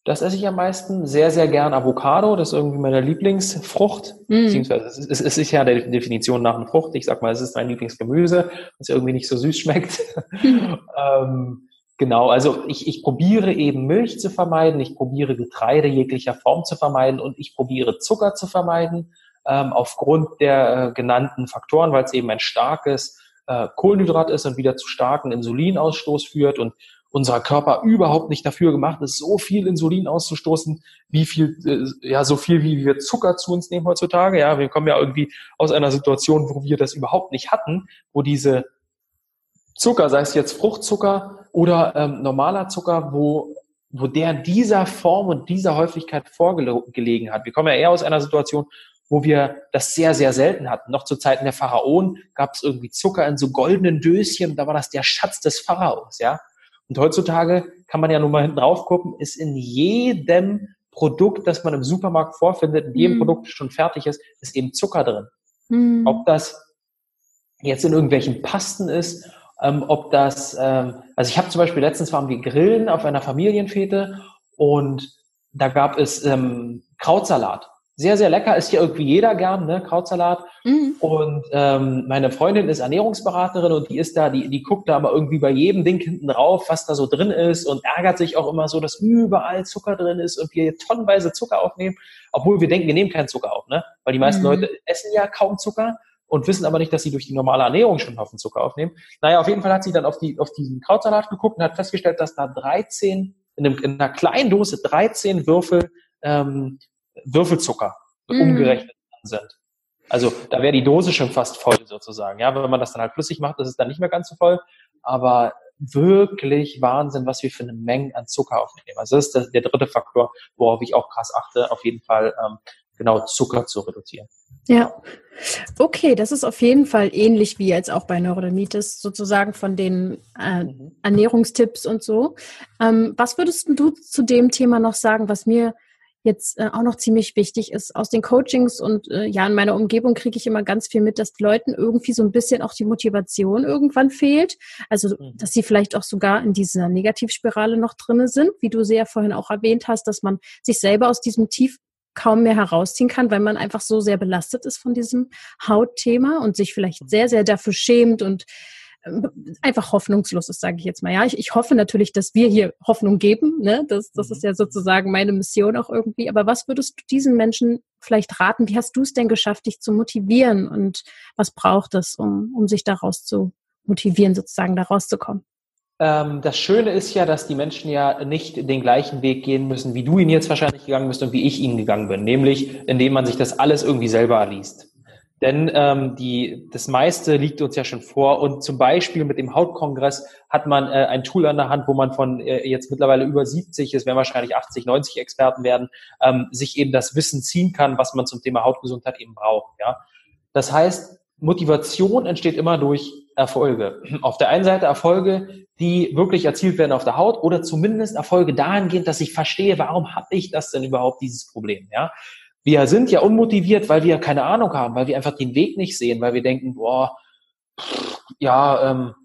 Das esse ich am meisten. Sehr, sehr gern Avocado. Das ist irgendwie meine Lieblingsfrucht. Mm. Beziehungsweise es ist, es ist ja der Definition nach einer Frucht. Ich sag mal, es ist mein Lieblingsgemüse, was irgendwie nicht so süß schmeckt. ähm, genau, also ich, ich probiere eben Milch zu vermeiden. Ich probiere Getreide jeglicher Form zu vermeiden und ich probiere Zucker zu vermeiden ähm, aufgrund der äh, genannten Faktoren, weil es eben ein starkes äh, Kohlenhydrat ist und wieder zu starken Insulinausstoß führt und unser Körper überhaupt nicht dafür gemacht ist, so viel Insulin auszustoßen, wie viel, äh, ja, so viel wie wir Zucker zu uns nehmen heutzutage. Ja, wir kommen ja irgendwie aus einer Situation, wo wir das überhaupt nicht hatten, wo diese Zucker, sei es jetzt Fruchtzucker oder ähm, normaler Zucker, wo wo der dieser Form und dieser Häufigkeit vorgelegen hat. Wir kommen ja eher aus einer Situation, wo wir das sehr, sehr selten hatten. Noch zu Zeiten der Pharaonen gab es irgendwie Zucker in so goldenen Döschen, da war das der Schatz des Pharaos, ja. Und heutzutage kann man ja nur mal hinten drauf gucken, ist in jedem Produkt, das man im Supermarkt vorfindet, in jedem mm. Produkt schon fertig ist, ist eben Zucker drin. Mm. Ob das jetzt in irgendwelchen Pasten ist, ähm, ob das, ähm, also ich habe zum Beispiel letztens waren wir grillen auf einer Familienfete und da gab es ähm, Krautsalat sehr, sehr lecker, ist ja irgendwie jeder gern, ne, Krautsalat. Mhm. Und ähm, meine Freundin ist Ernährungsberaterin und die ist da, die, die guckt da aber irgendwie bei jedem Ding hinten drauf, was da so drin ist und ärgert sich auch immer so, dass überall Zucker drin ist und wir tonnenweise Zucker aufnehmen, obwohl wir denken, wir nehmen keinen Zucker auf, ne? Weil die meisten mhm. Leute essen ja kaum Zucker und wissen aber nicht, dass sie durch die normale Ernährung schon einen Haufen Zucker aufnehmen. Naja, auf jeden Fall hat sie dann auf, die, auf diesen Krautsalat geguckt und hat festgestellt, dass da 13, in, einem, in einer kleinen Dose 13 Würfel ähm, Würfelzucker mm. umgerechnet sind. Also da wäre die Dose schon fast voll sozusagen. Ja, wenn man das dann halt flüssig macht, ist es dann nicht mehr ganz so voll. Aber wirklich Wahnsinn, was wir für eine Menge an Zucker aufnehmen. Also das ist der, der dritte Faktor, worauf ich auch krass achte, auf jeden Fall ähm, genau Zucker zu reduzieren. Ja, okay, das ist auf jeden Fall ähnlich wie jetzt auch bei Neurodermitis, sozusagen von den äh, mhm. Ernährungstipps und so. Ähm, was würdest du zu dem Thema noch sagen, was mir jetzt äh, auch noch ziemlich wichtig ist. Aus den Coachings und äh, ja, in meiner Umgebung kriege ich immer ganz viel mit, dass Leuten irgendwie so ein bisschen auch die Motivation irgendwann fehlt. Also, mhm. dass sie vielleicht auch sogar in dieser Negativspirale noch drinne sind, wie du sehr vorhin auch erwähnt hast, dass man sich selber aus diesem Tief kaum mehr herausziehen kann, weil man einfach so sehr belastet ist von diesem Hautthema und sich vielleicht mhm. sehr, sehr dafür schämt und einfach hoffnungslos ist, sage ich jetzt mal. Ja, ich, ich hoffe natürlich, dass wir hier Hoffnung geben. Ne? Das, das ist mhm. ja sozusagen meine Mission auch irgendwie. Aber was würdest du diesen Menschen vielleicht raten? Wie hast du es denn geschafft, dich zu motivieren? Und was braucht es, um, um sich daraus zu motivieren, sozusagen da rauszukommen? ähm, das Schöne ist ja, dass die Menschen ja nicht den gleichen Weg gehen müssen, wie du ihn jetzt wahrscheinlich gegangen bist und wie ich ihn gegangen bin, nämlich indem man sich das alles irgendwie selber liest. Denn ähm, die, das meiste liegt uns ja schon vor. Und zum Beispiel mit dem Hautkongress hat man äh, ein Tool an der Hand, wo man von äh, jetzt mittlerweile über 70, es werden wahrscheinlich 80, 90 Experten werden, ähm, sich eben das Wissen ziehen kann, was man zum Thema Hautgesundheit eben braucht. Ja, Das heißt, Motivation entsteht immer durch Erfolge. Auf der einen Seite Erfolge, die wirklich erzielt werden auf der Haut oder zumindest Erfolge dahingehend, dass ich verstehe, warum habe ich das denn überhaupt, dieses Problem. Ja, wir sind ja unmotiviert, weil wir keine Ahnung haben, weil wir einfach den Weg nicht sehen, weil wir denken, boah, ja, ähm,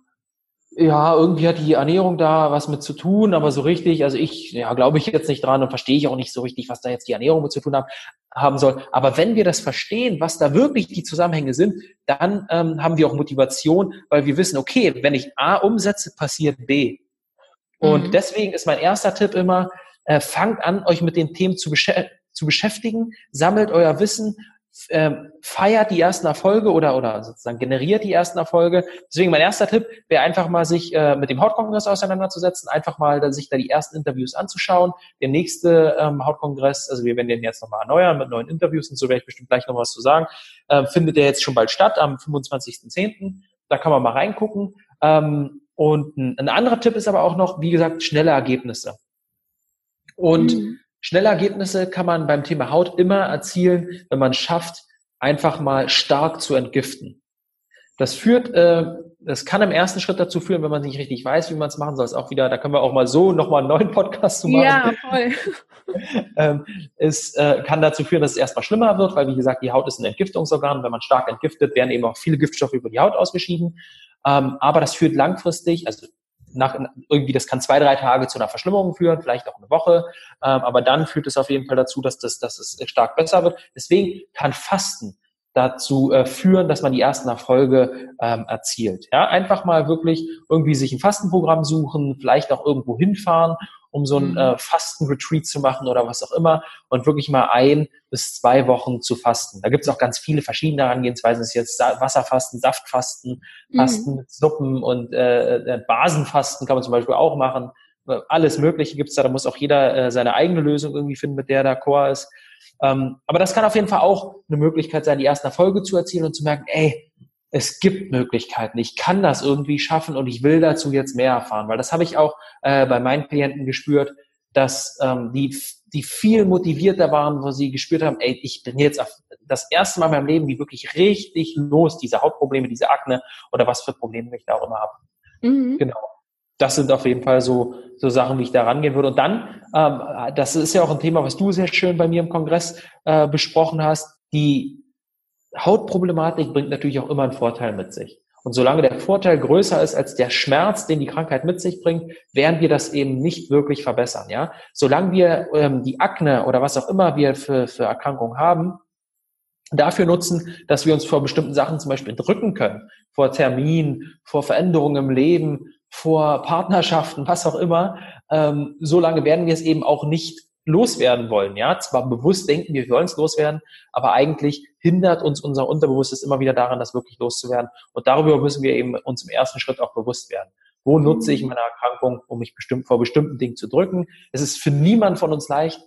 ja, irgendwie hat die Ernährung da was mit zu tun, aber so richtig, also ich, ja, glaube ich jetzt nicht dran und verstehe ich auch nicht so richtig, was da jetzt die Ernährung mit zu tun haben, haben soll. Aber wenn wir das verstehen, was da wirklich die Zusammenhänge sind, dann ähm, haben wir auch Motivation, weil wir wissen, okay, wenn ich A umsetze, passiert B. Und mhm. deswegen ist mein erster Tipp immer, äh, fangt an, euch mit den Themen zu beschäftigen zu beschäftigen, sammelt euer Wissen, äh, feiert die ersten Erfolge oder, oder sozusagen generiert die ersten Erfolge. Deswegen mein erster Tipp wäre einfach mal sich äh, mit dem Hautkongress auseinanderzusetzen, einfach mal sich da die ersten Interviews anzuschauen. Der nächste ähm, Hautkongress, also wir werden den jetzt nochmal erneuern mit neuen Interviews und so werde ich bestimmt gleich noch was zu sagen, äh, findet der jetzt schon bald statt am 25.10. Da kann man mal reingucken. Ähm, und ein, ein anderer Tipp ist aber auch noch, wie gesagt, schnelle Ergebnisse. Und mhm. Schnelle Ergebnisse kann man beim Thema Haut immer erzielen, wenn man schafft, einfach mal stark zu entgiften. Das führt, äh, das kann im ersten Schritt dazu führen, wenn man nicht richtig weiß, wie man es machen soll, ist auch wieder, da können wir auch mal so nochmal einen neuen Podcast zu machen. Ja, voll. ähm, es äh, kann dazu führen, dass es erstmal schlimmer wird, weil wie gesagt, die Haut ist ein Entgiftungsorgan. Wenn man stark entgiftet, werden eben auch viele Giftstoffe über die Haut ausgeschieden. Ähm, aber das führt langfristig, also nach irgendwie, das kann zwei, drei Tage zu einer Verschlimmerung führen, vielleicht auch eine Woche, ähm, aber dann führt es auf jeden Fall dazu, dass, das, dass es stark besser wird. Deswegen kann Fasten dazu äh, führen, dass man die ersten Erfolge ähm, erzielt. Ja, einfach mal wirklich irgendwie sich ein Fastenprogramm suchen, vielleicht auch irgendwo hinfahren um so ein mhm. äh, Fastenretreat zu machen oder was auch immer und wirklich mal ein bis zwei Wochen zu fasten. Da gibt es auch ganz viele verschiedene Herangehensweisen. Das ist jetzt Wasserfasten, Saftfasten, Fasten mhm. mit Suppen und äh, äh, Basenfasten kann man zum Beispiel auch machen. Äh, alles Mögliche gibt's da. Da muss auch jeder äh, seine eigene Lösung irgendwie finden, mit der der Chor ist. Ähm, aber das kann auf jeden Fall auch eine Möglichkeit sein, die ersten Erfolge zu erzielen und zu merken, ey, es gibt Möglichkeiten, ich kann das irgendwie schaffen und ich will dazu jetzt mehr erfahren, weil das habe ich auch äh, bei meinen Klienten gespürt, dass ähm, die, die viel motivierter waren, wo sie gespürt haben, ey, ich bin jetzt das erste Mal in meinem Leben, die wirklich richtig los, diese Hautprobleme, diese Akne oder was für Probleme ich da auch immer habe. Mhm. Genau. Das sind auf jeden Fall so, so Sachen, wie ich da rangehen würde. Und dann, ähm, das ist ja auch ein Thema, was du sehr schön bei mir im Kongress äh, besprochen hast, die Hautproblematik bringt natürlich auch immer einen Vorteil mit sich. Und solange der Vorteil größer ist als der Schmerz, den die Krankheit mit sich bringt, werden wir das eben nicht wirklich verbessern. Ja, solange wir ähm, die Akne oder was auch immer wir für, für Erkrankungen haben, dafür nutzen, dass wir uns vor bestimmten Sachen zum Beispiel drücken können, vor Terminen, vor Veränderungen im Leben, vor Partnerschaften, was auch immer, ähm, solange werden wir es eben auch nicht loswerden wollen. Ja, zwar bewusst denken wir, wir wollen es loswerden, aber eigentlich hindert uns unser Unterbewusstes immer wieder daran, das wirklich loszuwerden. Und darüber müssen wir eben uns im ersten Schritt auch bewusst werden. Wo nutze ich meine Erkrankung, um mich bestimmt vor bestimmten Dingen zu drücken? Es ist für niemand von uns leicht,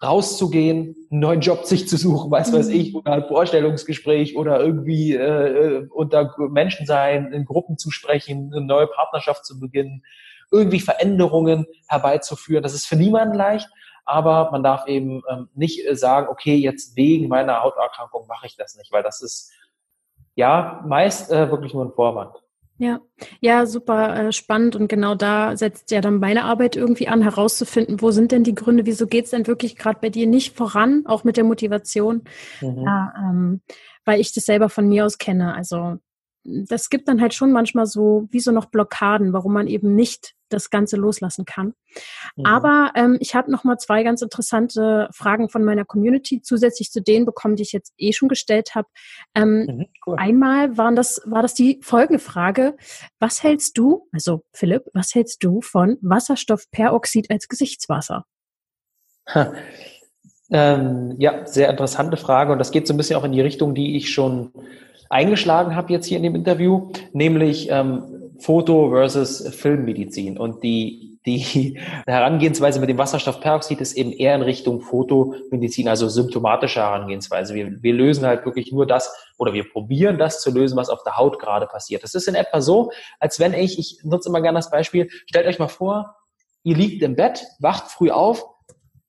rauszugehen, einen neuen Job sich zu suchen, weiß weiß ich, oder ein Vorstellungsgespräch oder irgendwie äh, unter Menschen sein, in Gruppen zu sprechen, eine neue Partnerschaft zu beginnen, irgendwie Veränderungen herbeizuführen. Das ist für niemanden leicht, aber man darf eben ähm, nicht äh, sagen, okay, jetzt wegen meiner Hauterkrankung mache ich das nicht, weil das ist ja meist äh, wirklich nur ein Vorwand. Ja, ja, super äh, spannend und genau da setzt ja dann meine Arbeit irgendwie an, herauszufinden, wo sind denn die Gründe, wieso geht's denn wirklich gerade bei dir nicht voran, auch mit der Motivation, mhm. ja, ähm, weil ich das selber von mir aus kenne. Also das gibt dann halt schon manchmal so wie so noch Blockaden, warum man eben nicht das Ganze loslassen kann. Mhm. Aber ähm, ich habe noch mal zwei ganz interessante Fragen von meiner Community zusätzlich zu denen bekommen, die ich jetzt eh schon gestellt habe. Ähm, mhm, cool. Einmal waren das war das die folgende Frage: Was hältst du, also Philipp, was hältst du von Wasserstoffperoxid als Gesichtswasser? Ha. Ähm, ja, sehr interessante Frage und das geht so ein bisschen auch in die Richtung, die ich schon eingeschlagen habe jetzt hier in dem Interview, nämlich ähm, Foto versus Filmmedizin. Und die, die Herangehensweise mit dem Wasserstoffperoxid ist eben eher in Richtung Fotomedizin, also symptomatische Herangehensweise. Wir, wir lösen halt wirklich nur das oder wir probieren das zu lösen, was auf der Haut gerade passiert. Das ist in etwa so, als wenn ich, ich nutze immer gerne das Beispiel, stellt euch mal vor, ihr liegt im Bett, wacht früh auf,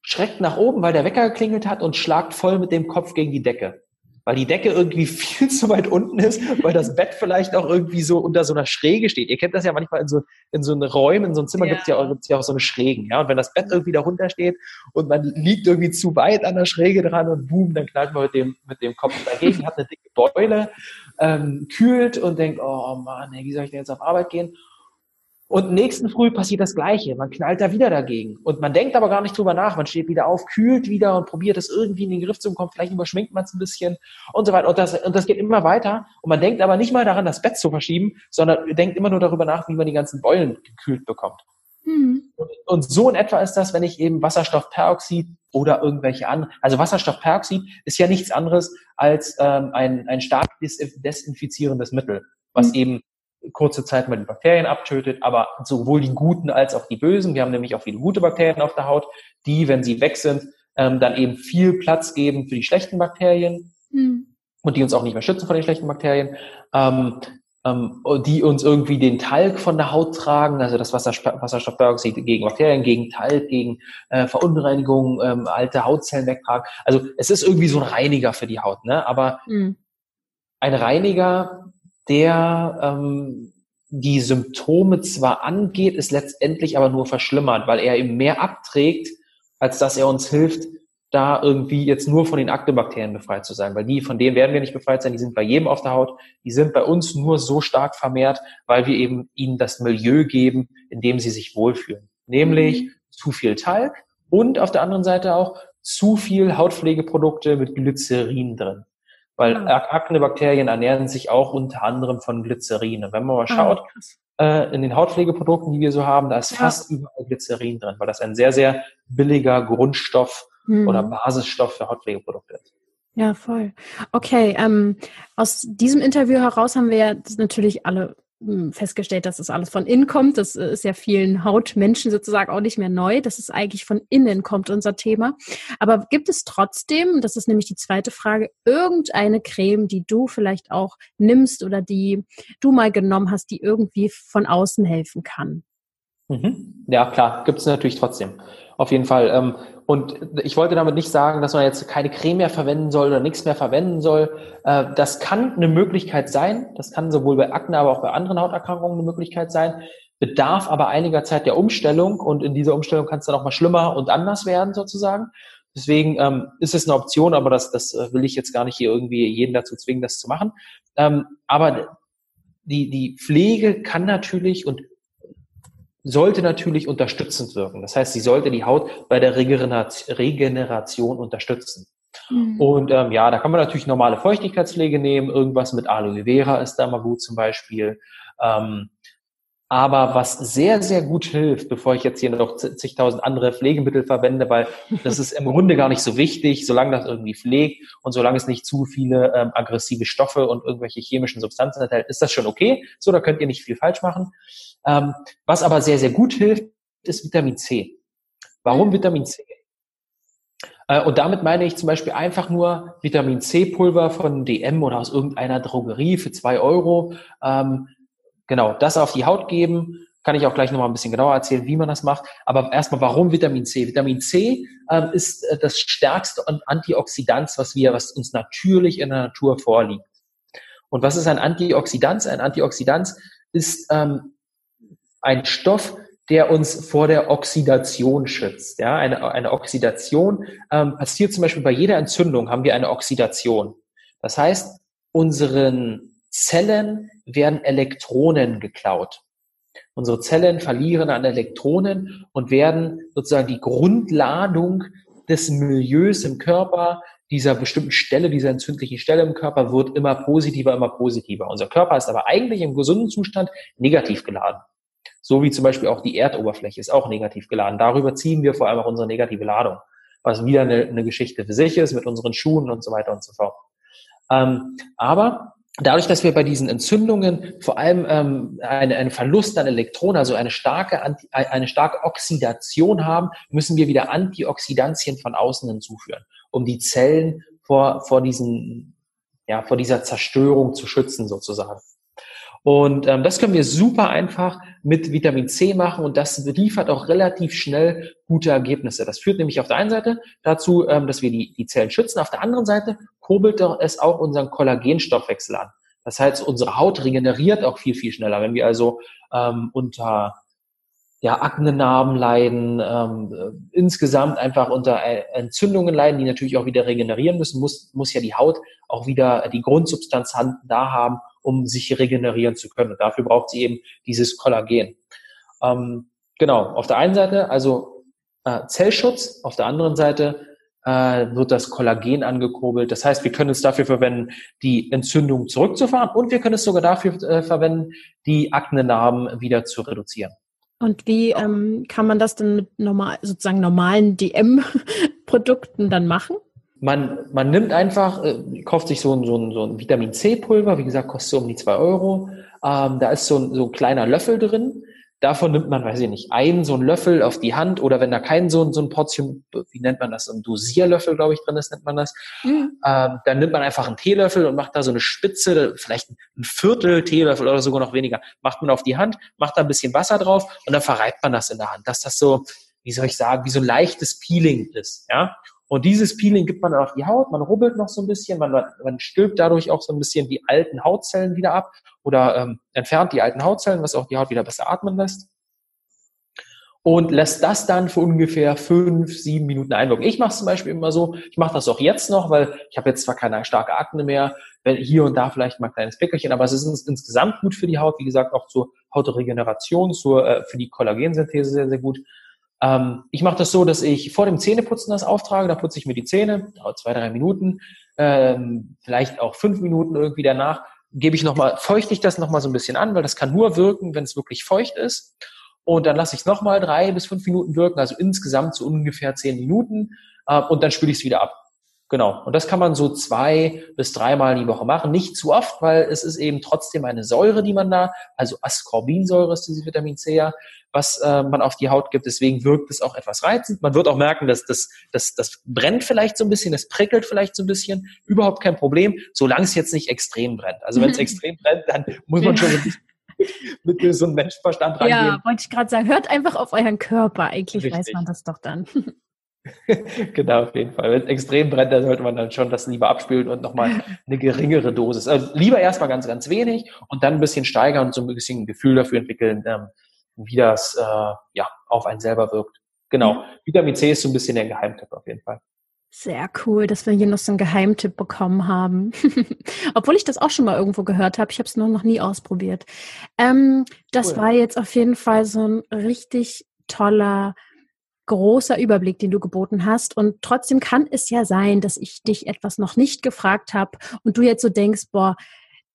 schreckt nach oben, weil der Wecker geklingelt hat und schlagt voll mit dem Kopf gegen die Decke weil die Decke irgendwie viel zu weit unten ist, weil das Bett vielleicht auch irgendwie so unter so einer Schräge steht. Ihr kennt das ja manchmal in so, in so einen Räumen, in so einem Zimmer ja. gibt es ja, gibt's ja auch so eine Schrägen. Ja? Und wenn das Bett irgendwie darunter steht und man liegt irgendwie zu weit an der Schräge dran und boom, dann knallt man mit dem, mit dem Kopf dagegen, hat eine dicke Beule, ähm, kühlt und denkt, oh Mann, ey, wie soll ich denn jetzt auf Arbeit gehen? Und nächsten Früh passiert das Gleiche. Man knallt da wieder dagegen. Und man denkt aber gar nicht drüber nach. Man steht wieder auf, kühlt wieder und probiert es irgendwie in den Griff zu bekommen. Vielleicht überschminkt man es ein bisschen und so weiter. Und das, und das geht immer weiter. Und man denkt aber nicht mal daran, das Bett zu verschieben, sondern denkt immer nur darüber nach, wie man die ganzen Beulen gekühlt bekommt. Mhm. Und, und so in etwa ist das, wenn ich eben Wasserstoffperoxid oder irgendwelche anderen, also Wasserstoffperoxid ist ja nichts anderes als ähm, ein, ein stark desinfizierendes Mittel, was mhm. eben kurze Zeit mal die Bakterien abtötet, aber sowohl die guten als auch die bösen. Wir haben nämlich auch viele gute Bakterien auf der Haut, die, wenn sie weg sind, ähm, dann eben viel Platz geben für die schlechten Bakterien mhm. und die uns auch nicht mehr schützen vor den schlechten Bakterien. Ähm, ähm, die uns irgendwie den Talg von der Haut tragen, also das Wasserstoffperoxid gegen Bakterien, gegen Talg, gegen äh, Verunreinigungen, ähm, alte Hautzellen wegtragen. Also es ist irgendwie so ein Reiniger für die Haut, ne? Aber mhm. ein Reiniger der ähm, die Symptome zwar angeht, es letztendlich aber nur verschlimmert, weil er eben mehr abträgt, als dass er uns hilft, da irgendwie jetzt nur von den Aktebakterien befreit zu sein, weil die, von denen werden wir nicht befreit sein, die sind bei jedem auf der Haut, die sind bei uns nur so stark vermehrt, weil wir eben ihnen das Milieu geben, in dem sie sich wohlfühlen. Nämlich mhm. zu viel Talg und auf der anderen Seite auch zu viel Hautpflegeprodukte mit Glycerin drin weil ah. Aknebakterien ernähren sich auch unter anderem von Glycerin. Und wenn man mal ah, schaut, ah, äh, in den Hautpflegeprodukten, die wir so haben, da ist ja. fast überall Glycerin drin, weil das ein sehr, sehr billiger Grundstoff mhm. oder Basisstoff für Hautpflegeprodukte ist. Ja, voll. Okay, ähm, aus diesem Interview heraus haben wir ja natürlich alle hm, festgestellt, dass das alles von innen kommt. Das äh, ist ja vielen Hautmenschen sozusagen auch nicht mehr neu, dass es eigentlich von innen kommt, unser Thema. Aber gibt es trotzdem, das ist nämlich die zweite Frage, irgendeine Creme, die du vielleicht auch nimmst oder die du mal genommen hast, die irgendwie von außen helfen kann? Mhm. Ja, klar, gibt es natürlich trotzdem. Auf jeden Fall. Ähm, und ich wollte damit nicht sagen, dass man jetzt keine Creme mehr verwenden soll oder nichts mehr verwenden soll. Äh, das kann eine Möglichkeit sein. Das kann sowohl bei Akne, aber auch bei anderen Hauterkrankungen eine Möglichkeit sein. Bedarf aber einiger Zeit der Umstellung und in dieser Umstellung kann es dann auch mal schlimmer und anders werden sozusagen. Deswegen ähm, ist es eine Option, aber das, das äh, will ich jetzt gar nicht hier irgendwie jeden dazu zwingen, das zu machen. Ähm, aber die, die Pflege kann natürlich und sollte natürlich unterstützend wirken. Das heißt, sie sollte die Haut bei der Regeneration unterstützen. Mhm. Und ähm, ja, da kann man natürlich normale Feuchtigkeitspflege nehmen. Irgendwas mit Aloe Vera ist da mal gut zum Beispiel. Ähm, aber was sehr, sehr gut hilft, bevor ich jetzt hier noch zigtausend andere Pflegemittel verwende, weil das ist im Grunde gar nicht so wichtig, solange das irgendwie pflegt und solange es nicht zu viele ähm, aggressive Stoffe und irgendwelche chemischen Substanzen enthält, ist das schon okay. So, da könnt ihr nicht viel falsch machen. Ähm, was aber sehr, sehr gut hilft, ist Vitamin C. Warum. Vitamin C? Äh, und damit meine ich zum Beispiel einfach nur Vitamin C-Pulver von DM oder aus irgendeiner Drogerie für zwei Euro. Ähm, genau, das auf die Haut geben. Kann ich auch gleich nochmal ein bisschen genauer erzählen, wie man das macht. Aber erstmal, warum Vitamin C? Vitamin C ähm, ist äh, das stärkste Antioxidant, was wir, was uns natürlich in der Natur vorliegt. Und was ist ein Antioxidant? Ein Antioxidant ist ähm, ein Stoff, der uns vor der Oxidation schützt. Ja, eine, eine Oxidation ähm, passiert zum Beispiel bei jeder Entzündung haben wir eine Oxidation. Das heißt, unseren Zellen werden Elektronen geklaut. Unsere Zellen verlieren an Elektronen und werden sozusagen die Grundladung des Milieus im Körper, dieser bestimmten Stelle, dieser entzündlichen Stelle im Körper wird immer positiver, immer positiver. Unser Körper ist aber eigentlich im gesunden Zustand negativ geladen. So wie zum Beispiel auch die Erdoberfläche ist auch negativ geladen. Darüber ziehen wir vor allem auch unsere negative Ladung, was wieder eine, eine Geschichte für sich ist mit unseren Schuhen und so weiter und so fort. Ähm, aber dadurch, dass wir bei diesen Entzündungen vor allem ähm, eine, einen Verlust an Elektronen, also eine starke, Anti, eine starke Oxidation haben, müssen wir wieder Antioxidantien von außen hinzuführen, um die Zellen vor, vor, diesen, ja, vor dieser Zerstörung zu schützen sozusagen. Und ähm, das können wir super einfach mit Vitamin C machen und das liefert auch relativ schnell gute Ergebnisse. Das führt nämlich auf der einen Seite dazu, ähm, dass wir die, die Zellen schützen, auf der anderen Seite kurbelt es auch unseren Kollagenstoffwechsel an. Das heißt, unsere Haut regeneriert auch viel, viel schneller. Wenn wir also ähm, unter ja, Aknenarben leiden, ähm, äh, insgesamt einfach unter Entzündungen leiden, die natürlich auch wieder regenerieren müssen, muss, muss ja die Haut auch wieder die Grundsubstanz da haben, um sich regenerieren zu können. Und dafür braucht sie eben dieses Kollagen. Ähm, genau, auf der einen Seite also äh, Zellschutz, auf der anderen Seite äh, wird das Kollagen angekurbelt. Das heißt, wir können es dafür verwenden, die Entzündung zurückzufahren und wir können es sogar dafür äh, verwenden, die Aknenarben wieder zu reduzieren. Und wie ähm, kann man das dann mit normal, sozusagen normalen DM-Produkten dann machen? Man, man nimmt einfach, äh, kauft sich so ein, so ein, so ein Vitamin C-Pulver, wie gesagt, kostet so um die zwei Euro. Ähm, da ist so ein, so ein kleiner Löffel drin. Davon nimmt man, weiß ich nicht, einen so einen Löffel auf die Hand oder wenn da kein so, so ein Portion, wie nennt man das, so ein Dosierlöffel, glaube ich, drin ist, nennt man das, mhm. ähm, dann nimmt man einfach einen Teelöffel und macht da so eine Spitze, vielleicht ein Viertel Teelöffel oder sogar noch weniger, macht man auf die Hand, macht da ein bisschen Wasser drauf und dann verreibt man das in der Hand, dass das so, wie soll ich sagen, wie so ein leichtes Peeling ist, ja. Und dieses Peeling gibt man auf die Haut, man rubbelt noch so ein bisschen, man, man stülpt dadurch auch so ein bisschen die alten Hautzellen wieder ab oder ähm, entfernt die alten Hautzellen, was auch die Haut wieder besser atmen lässt. Und lässt das dann für ungefähr fünf, sieben Minuten einwirken. Ich mache es zum Beispiel immer so, ich mache das auch jetzt noch, weil ich habe jetzt zwar keine starke Akne mehr, wenn hier und da vielleicht mal ein kleines Pickelchen, aber es ist insgesamt gut für die Haut, wie gesagt, auch zur Hautregeneration, zur, äh, für die Kollagensynthese sehr, sehr gut. Ähm, ich mache das so, dass ich vor dem Zähneputzen das auftrage, da putze ich mir die Zähne, dauert zwei, drei Minuten, ähm, vielleicht auch fünf Minuten irgendwie danach, gebe ich nochmal, feuchte ich das nochmal so ein bisschen an, weil das kann nur wirken, wenn es wirklich feucht ist. Und dann lasse ich es nochmal drei bis fünf Minuten wirken, also insgesamt so ungefähr zehn Minuten. Äh, und dann spüle ich es wieder ab. Genau. Und das kann man so zwei bis dreimal die Woche machen. Nicht zu oft, weil es ist eben trotzdem eine Säure, die man da, also Ascorbinsäure ist diese Vitamin C ja, was äh, man auf die Haut gibt. Deswegen wirkt es auch etwas reizend. Man wird auch merken, dass das, das, das brennt vielleicht so ein bisschen, es prickelt vielleicht so ein bisschen. Überhaupt kein Problem, solange es jetzt nicht extrem brennt. Also wenn es extrem brennt, dann muss man schon mit, mit so einem Menschenverstand rangehen. Ja, wollte ich gerade sagen, hört einfach auf euren Körper. Eigentlich Richtig. weiß man das doch dann. genau, auf jeden Fall. Wenn es extrem brennt, dann sollte man dann schon das lieber abspülen und nochmal eine geringere Dosis. Also lieber erstmal ganz, ganz wenig und dann ein bisschen steigern und so ein bisschen ein Gefühl dafür entwickeln, ähm, wie das äh, ja auf einen selber wirkt. Genau. Mhm. Vitamin C ist so ein bisschen der Geheimtipp auf jeden Fall. Sehr cool, dass wir hier noch so einen Geheimtipp bekommen haben. Obwohl ich das auch schon mal irgendwo gehört habe. Ich habe es nur noch nie ausprobiert. Ähm, das cool. war jetzt auf jeden Fall so ein richtig toller großer Überblick, den du geboten hast. Und trotzdem kann es ja sein, dass ich dich etwas noch nicht gefragt habe und du jetzt so denkst, boah,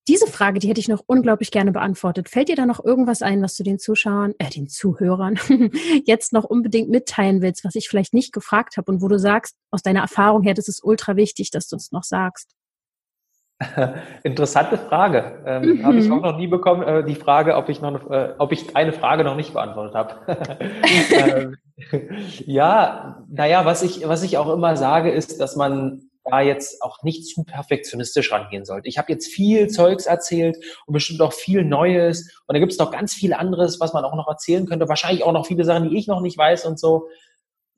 diese Frage, die hätte ich noch unglaublich gerne beantwortet. Fällt dir da noch irgendwas ein, was du den Zuschauern, äh, den Zuhörern jetzt noch unbedingt mitteilen willst, was ich vielleicht nicht gefragt habe und wo du sagst, aus deiner Erfahrung her, das ist ultra wichtig, dass du uns noch sagst? Interessante Frage. Ähm, mhm. Habe ich auch noch nie bekommen, äh, die Frage, ob ich noch, äh, ob ich eine Frage noch nicht beantwortet habe. ähm, ja, naja, was ich, was ich auch immer sage, ist, dass man da jetzt auch nicht zu perfektionistisch rangehen sollte. Ich habe jetzt viel Zeugs erzählt und bestimmt auch viel Neues. Und da gibt es noch ganz viel anderes, was man auch noch erzählen könnte. Wahrscheinlich auch noch viele Sachen, die ich noch nicht weiß und so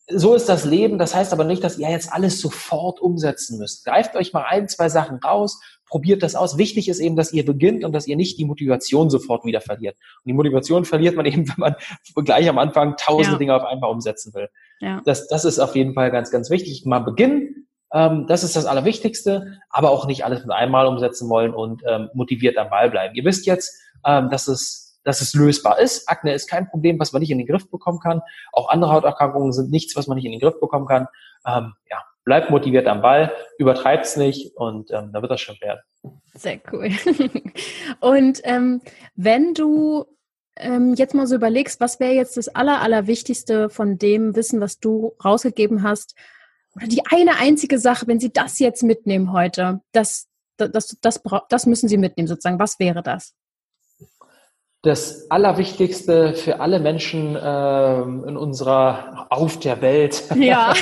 so ist das Leben. Das heißt aber nicht, dass ihr jetzt alles sofort umsetzen müsst. Greift euch mal ein, zwei Sachen raus, probiert das aus. Wichtig ist eben, dass ihr beginnt und dass ihr nicht die Motivation sofort wieder verliert. Und die Motivation verliert man eben, wenn man gleich am Anfang tausende ja. Dinge auf einmal umsetzen will. Ja. Das, das ist auf jeden Fall ganz, ganz wichtig. Mal beginnen. Ähm, das ist das Allerwichtigste, aber auch nicht alles mit einmal umsetzen wollen und ähm, motiviert am Ball bleiben. Ihr wisst jetzt, ähm, dass es dass es lösbar ist. Akne ist kein Problem, was man nicht in den Griff bekommen kann. Auch andere Hauterkrankungen sind nichts, was man nicht in den Griff bekommen kann. Ähm, ja, bleibt motiviert am Ball, übertreibt's nicht und ähm, da wird das schon werden. Sehr cool. und ähm, wenn du ähm, jetzt mal so überlegst, was wäre jetzt das Aller, Allerwichtigste von dem Wissen, was du rausgegeben hast, oder die eine einzige Sache, wenn sie das jetzt mitnehmen heute, dass das, das, das müssen Sie mitnehmen sozusagen. Was wäre das? Das Allerwichtigste für alle Menschen ähm, in unserer auf der Welt. Ja.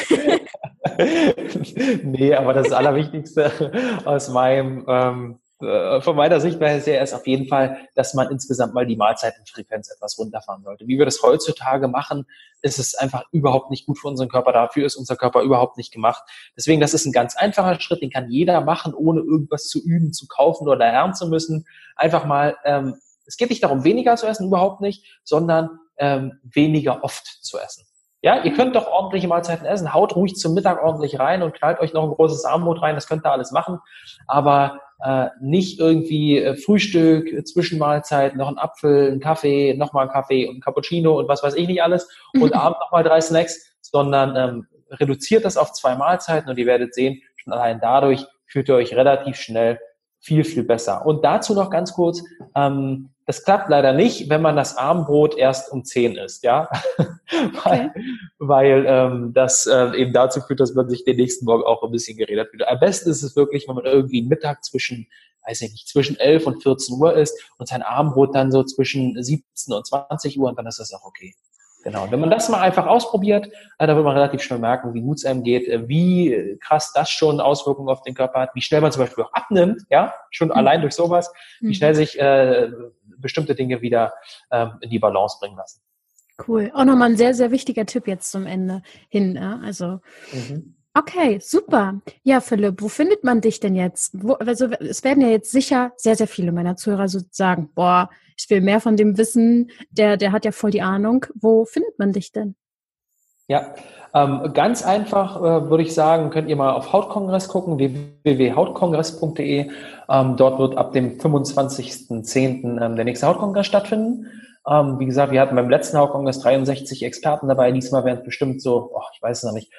nee, aber das Allerwichtigste aus meinem ähm, äh, von meiner Sichtweise her ist auf jeden Fall, dass man insgesamt mal die Mahlzeitenfrequenz etwas runterfahren sollte. Wie wir das heutzutage machen, ist es einfach überhaupt nicht gut für unseren Körper. Dafür ist unser Körper überhaupt nicht gemacht. Deswegen, das ist ein ganz einfacher Schritt, den kann jeder machen, ohne irgendwas zu üben, zu kaufen oder lernen zu müssen. Einfach mal ähm, es geht nicht darum, weniger zu essen, überhaupt nicht, sondern ähm, weniger oft zu essen. Ja, ihr könnt doch ordentliche Mahlzeiten essen, haut ruhig zum Mittag ordentlich rein und knallt euch noch ein großes Armbrot rein, das könnt ihr alles machen, aber äh, nicht irgendwie äh, Frühstück, äh, Zwischenmahlzeit, noch ein Apfel, ein Kaffee, nochmal ein Kaffee und ein Cappuccino und was weiß ich nicht alles und abends nochmal drei Snacks, sondern ähm, reduziert das auf zwei Mahlzeiten und ihr werdet sehen, schon allein dadurch fühlt ihr euch relativ schnell viel, viel besser. Und dazu noch ganz kurz, ähm, das klappt leider nicht, wenn man das Armbrot erst um 10 isst, ja. weil okay. weil ähm, das äh, eben dazu führt, dass man sich den nächsten Morgen auch ein bisschen geredet fühlt. Am besten ist es wirklich, wenn man irgendwie Mittag zwischen, weiß ich nicht, zwischen 11 und 14 Uhr isst und sein Armbrot dann so zwischen 17 und 20 Uhr und dann ist das auch okay. Genau. Und wenn man das mal einfach ausprobiert, äh, da wird man relativ schnell merken, wie gut es einem geht, äh, wie krass das schon Auswirkungen auf den Körper hat, wie schnell man zum Beispiel auch abnimmt, ja, schon mhm. allein durch sowas, wie mhm. schnell sich äh, bestimmte Dinge wieder ähm, in die Balance bringen lassen. Cool. Auch nochmal ein sehr, sehr wichtiger Tipp jetzt zum Ende hin. Ja? Also mhm. Okay, super. Ja, Philipp, wo findet man dich denn jetzt? Wo, also es werden ja jetzt sicher sehr, sehr viele meiner Zuhörer so sagen, boah, ich will mehr von dem wissen, der, der hat ja voll die Ahnung. Wo findet man dich denn? Ja, ähm, ganz einfach äh, würde ich sagen, könnt ihr mal auf Hautkongress gucken, www.hautkongress.de. Ähm, dort wird ab dem 25.10. Ähm, der nächste Hautkongress stattfinden. Ähm, wie gesagt, wir hatten beim letzten Hautkongress 63 Experten dabei. Diesmal werden es bestimmt so, oh, ich weiß es noch nicht,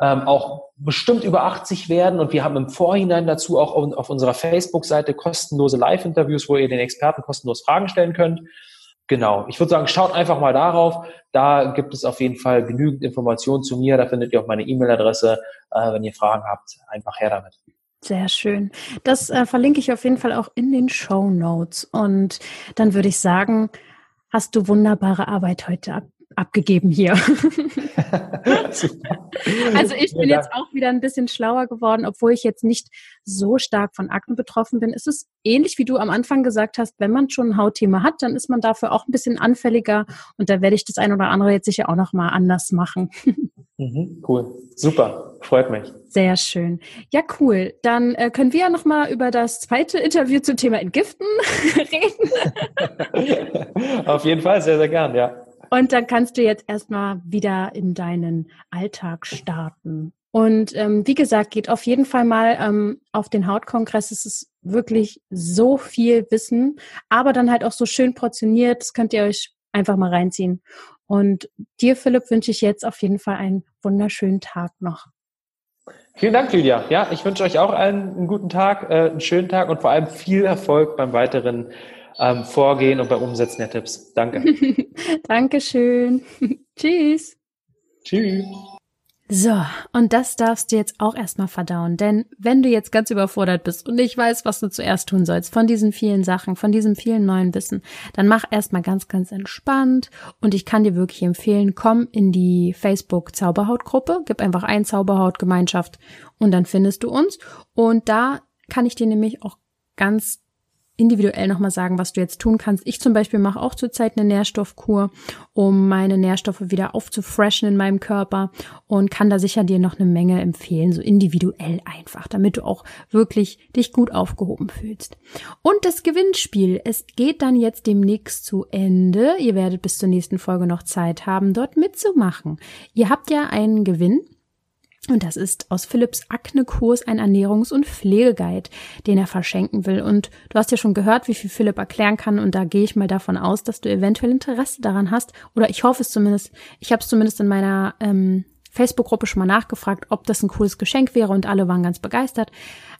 ähm, auch bestimmt über 80 werden. Und wir haben im Vorhinein dazu auch auf, auf unserer Facebook-Seite kostenlose Live-Interviews, wo ihr den Experten kostenlos Fragen stellen könnt. Genau. Ich würde sagen, schaut einfach mal darauf. Da gibt es auf jeden Fall genügend Informationen zu mir. Da findet ihr auch meine E-Mail-Adresse. Äh, wenn ihr Fragen habt, einfach her damit. Sehr schön. Das äh, verlinke ich auf jeden Fall auch in den Show Notes. Und dann würde ich sagen, hast du wunderbare Arbeit heute ab abgegeben hier. also ich bin jetzt auch wieder ein bisschen schlauer geworden, obwohl ich jetzt nicht so stark von Akne betroffen bin. Es ist ähnlich, wie du am Anfang gesagt hast, wenn man schon ein Hautthema hat, dann ist man dafür auch ein bisschen anfälliger und da werde ich das ein oder andere jetzt sicher auch nochmal anders machen. Mhm, cool, super, freut mich. Sehr schön. Ja, cool. Dann äh, können wir ja nochmal über das zweite Interview zum Thema Entgiften reden. Auf jeden Fall, sehr, sehr gern, ja. Und dann kannst du jetzt erstmal wieder in deinen Alltag starten. Und ähm, wie gesagt, geht auf jeden Fall mal ähm, auf den Hautkongress. Es ist wirklich so viel Wissen, aber dann halt auch so schön portioniert. Das könnt ihr euch einfach mal reinziehen. Und dir, Philipp, wünsche ich jetzt auf jeden Fall einen wunderschönen Tag noch. Vielen Dank, Lydia. Ja, ich wünsche euch auch allen einen guten Tag, äh, einen schönen Tag und vor allem viel Erfolg beim weiteren ähm, Vorgehen und beim Umsetzen der Tipps. Danke. Dankeschön. Tschüss. Tschüss. So, und das darfst du jetzt auch erstmal verdauen, denn wenn du jetzt ganz überfordert bist und nicht weißt, was du zuerst tun sollst von diesen vielen Sachen, von diesem vielen neuen Wissen, dann mach erstmal ganz, ganz entspannt und ich kann dir wirklich empfehlen, komm in die Facebook Zauberhautgruppe, gib einfach ein Zauberhautgemeinschaft und dann findest du uns und da kann ich dir nämlich auch ganz individuell nochmal sagen, was du jetzt tun kannst. Ich zum Beispiel mache auch zurzeit eine Nährstoffkur, um meine Nährstoffe wieder aufzufreshen in meinem Körper und kann da sicher dir noch eine Menge empfehlen, so individuell einfach, damit du auch wirklich dich gut aufgehoben fühlst. Und das Gewinnspiel, es geht dann jetzt demnächst zu Ende. Ihr werdet bis zur nächsten Folge noch Zeit haben, dort mitzumachen. Ihr habt ja einen Gewinn und das ist aus Philipps Akne-Kurs ein Ernährungs- und Pflegeguide, den er verschenken will. Und du hast ja schon gehört, wie viel Philipp erklären kann. Und da gehe ich mal davon aus, dass du eventuell Interesse daran hast. Oder ich hoffe es zumindest. Ich habe es zumindest in meiner ähm, Facebook-Gruppe schon mal nachgefragt, ob das ein cooles Geschenk wäre. Und alle waren ganz begeistert.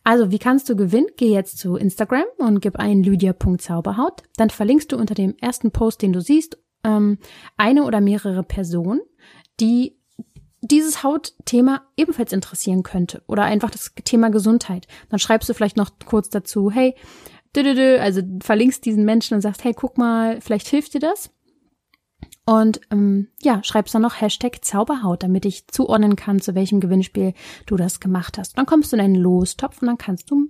Also, wie kannst du gewinnen? Geh jetzt zu Instagram und gib ein lydia.zauberhaut. Dann verlinkst du unter dem ersten Post, den du siehst, ähm, eine oder mehrere Personen, die dieses Hautthema ebenfalls interessieren könnte oder einfach das Thema Gesundheit. Dann schreibst du vielleicht noch kurz dazu, hey, also verlinkst diesen Menschen und sagst, hey, guck mal, vielleicht hilft dir das. Und ähm, ja, schreibst dann noch Hashtag Zauberhaut, damit ich zuordnen kann, zu welchem Gewinnspiel du das gemacht hast. Und dann kommst du in einen Lostopf und dann kannst du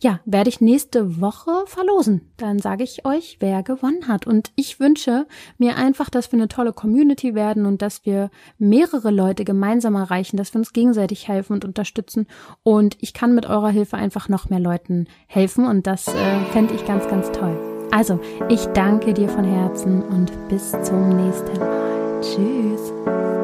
ja, werde ich nächste Woche verlosen. Dann sage ich euch, wer gewonnen hat. Und ich wünsche mir einfach, dass wir eine tolle Community werden und dass wir mehrere Leute gemeinsam erreichen, dass wir uns gegenseitig helfen und unterstützen. Und ich kann mit eurer Hilfe einfach noch mehr Leuten helfen und das äh, fände ich ganz, ganz toll. Also, ich danke dir von Herzen und bis zum nächsten Mal. Tschüss.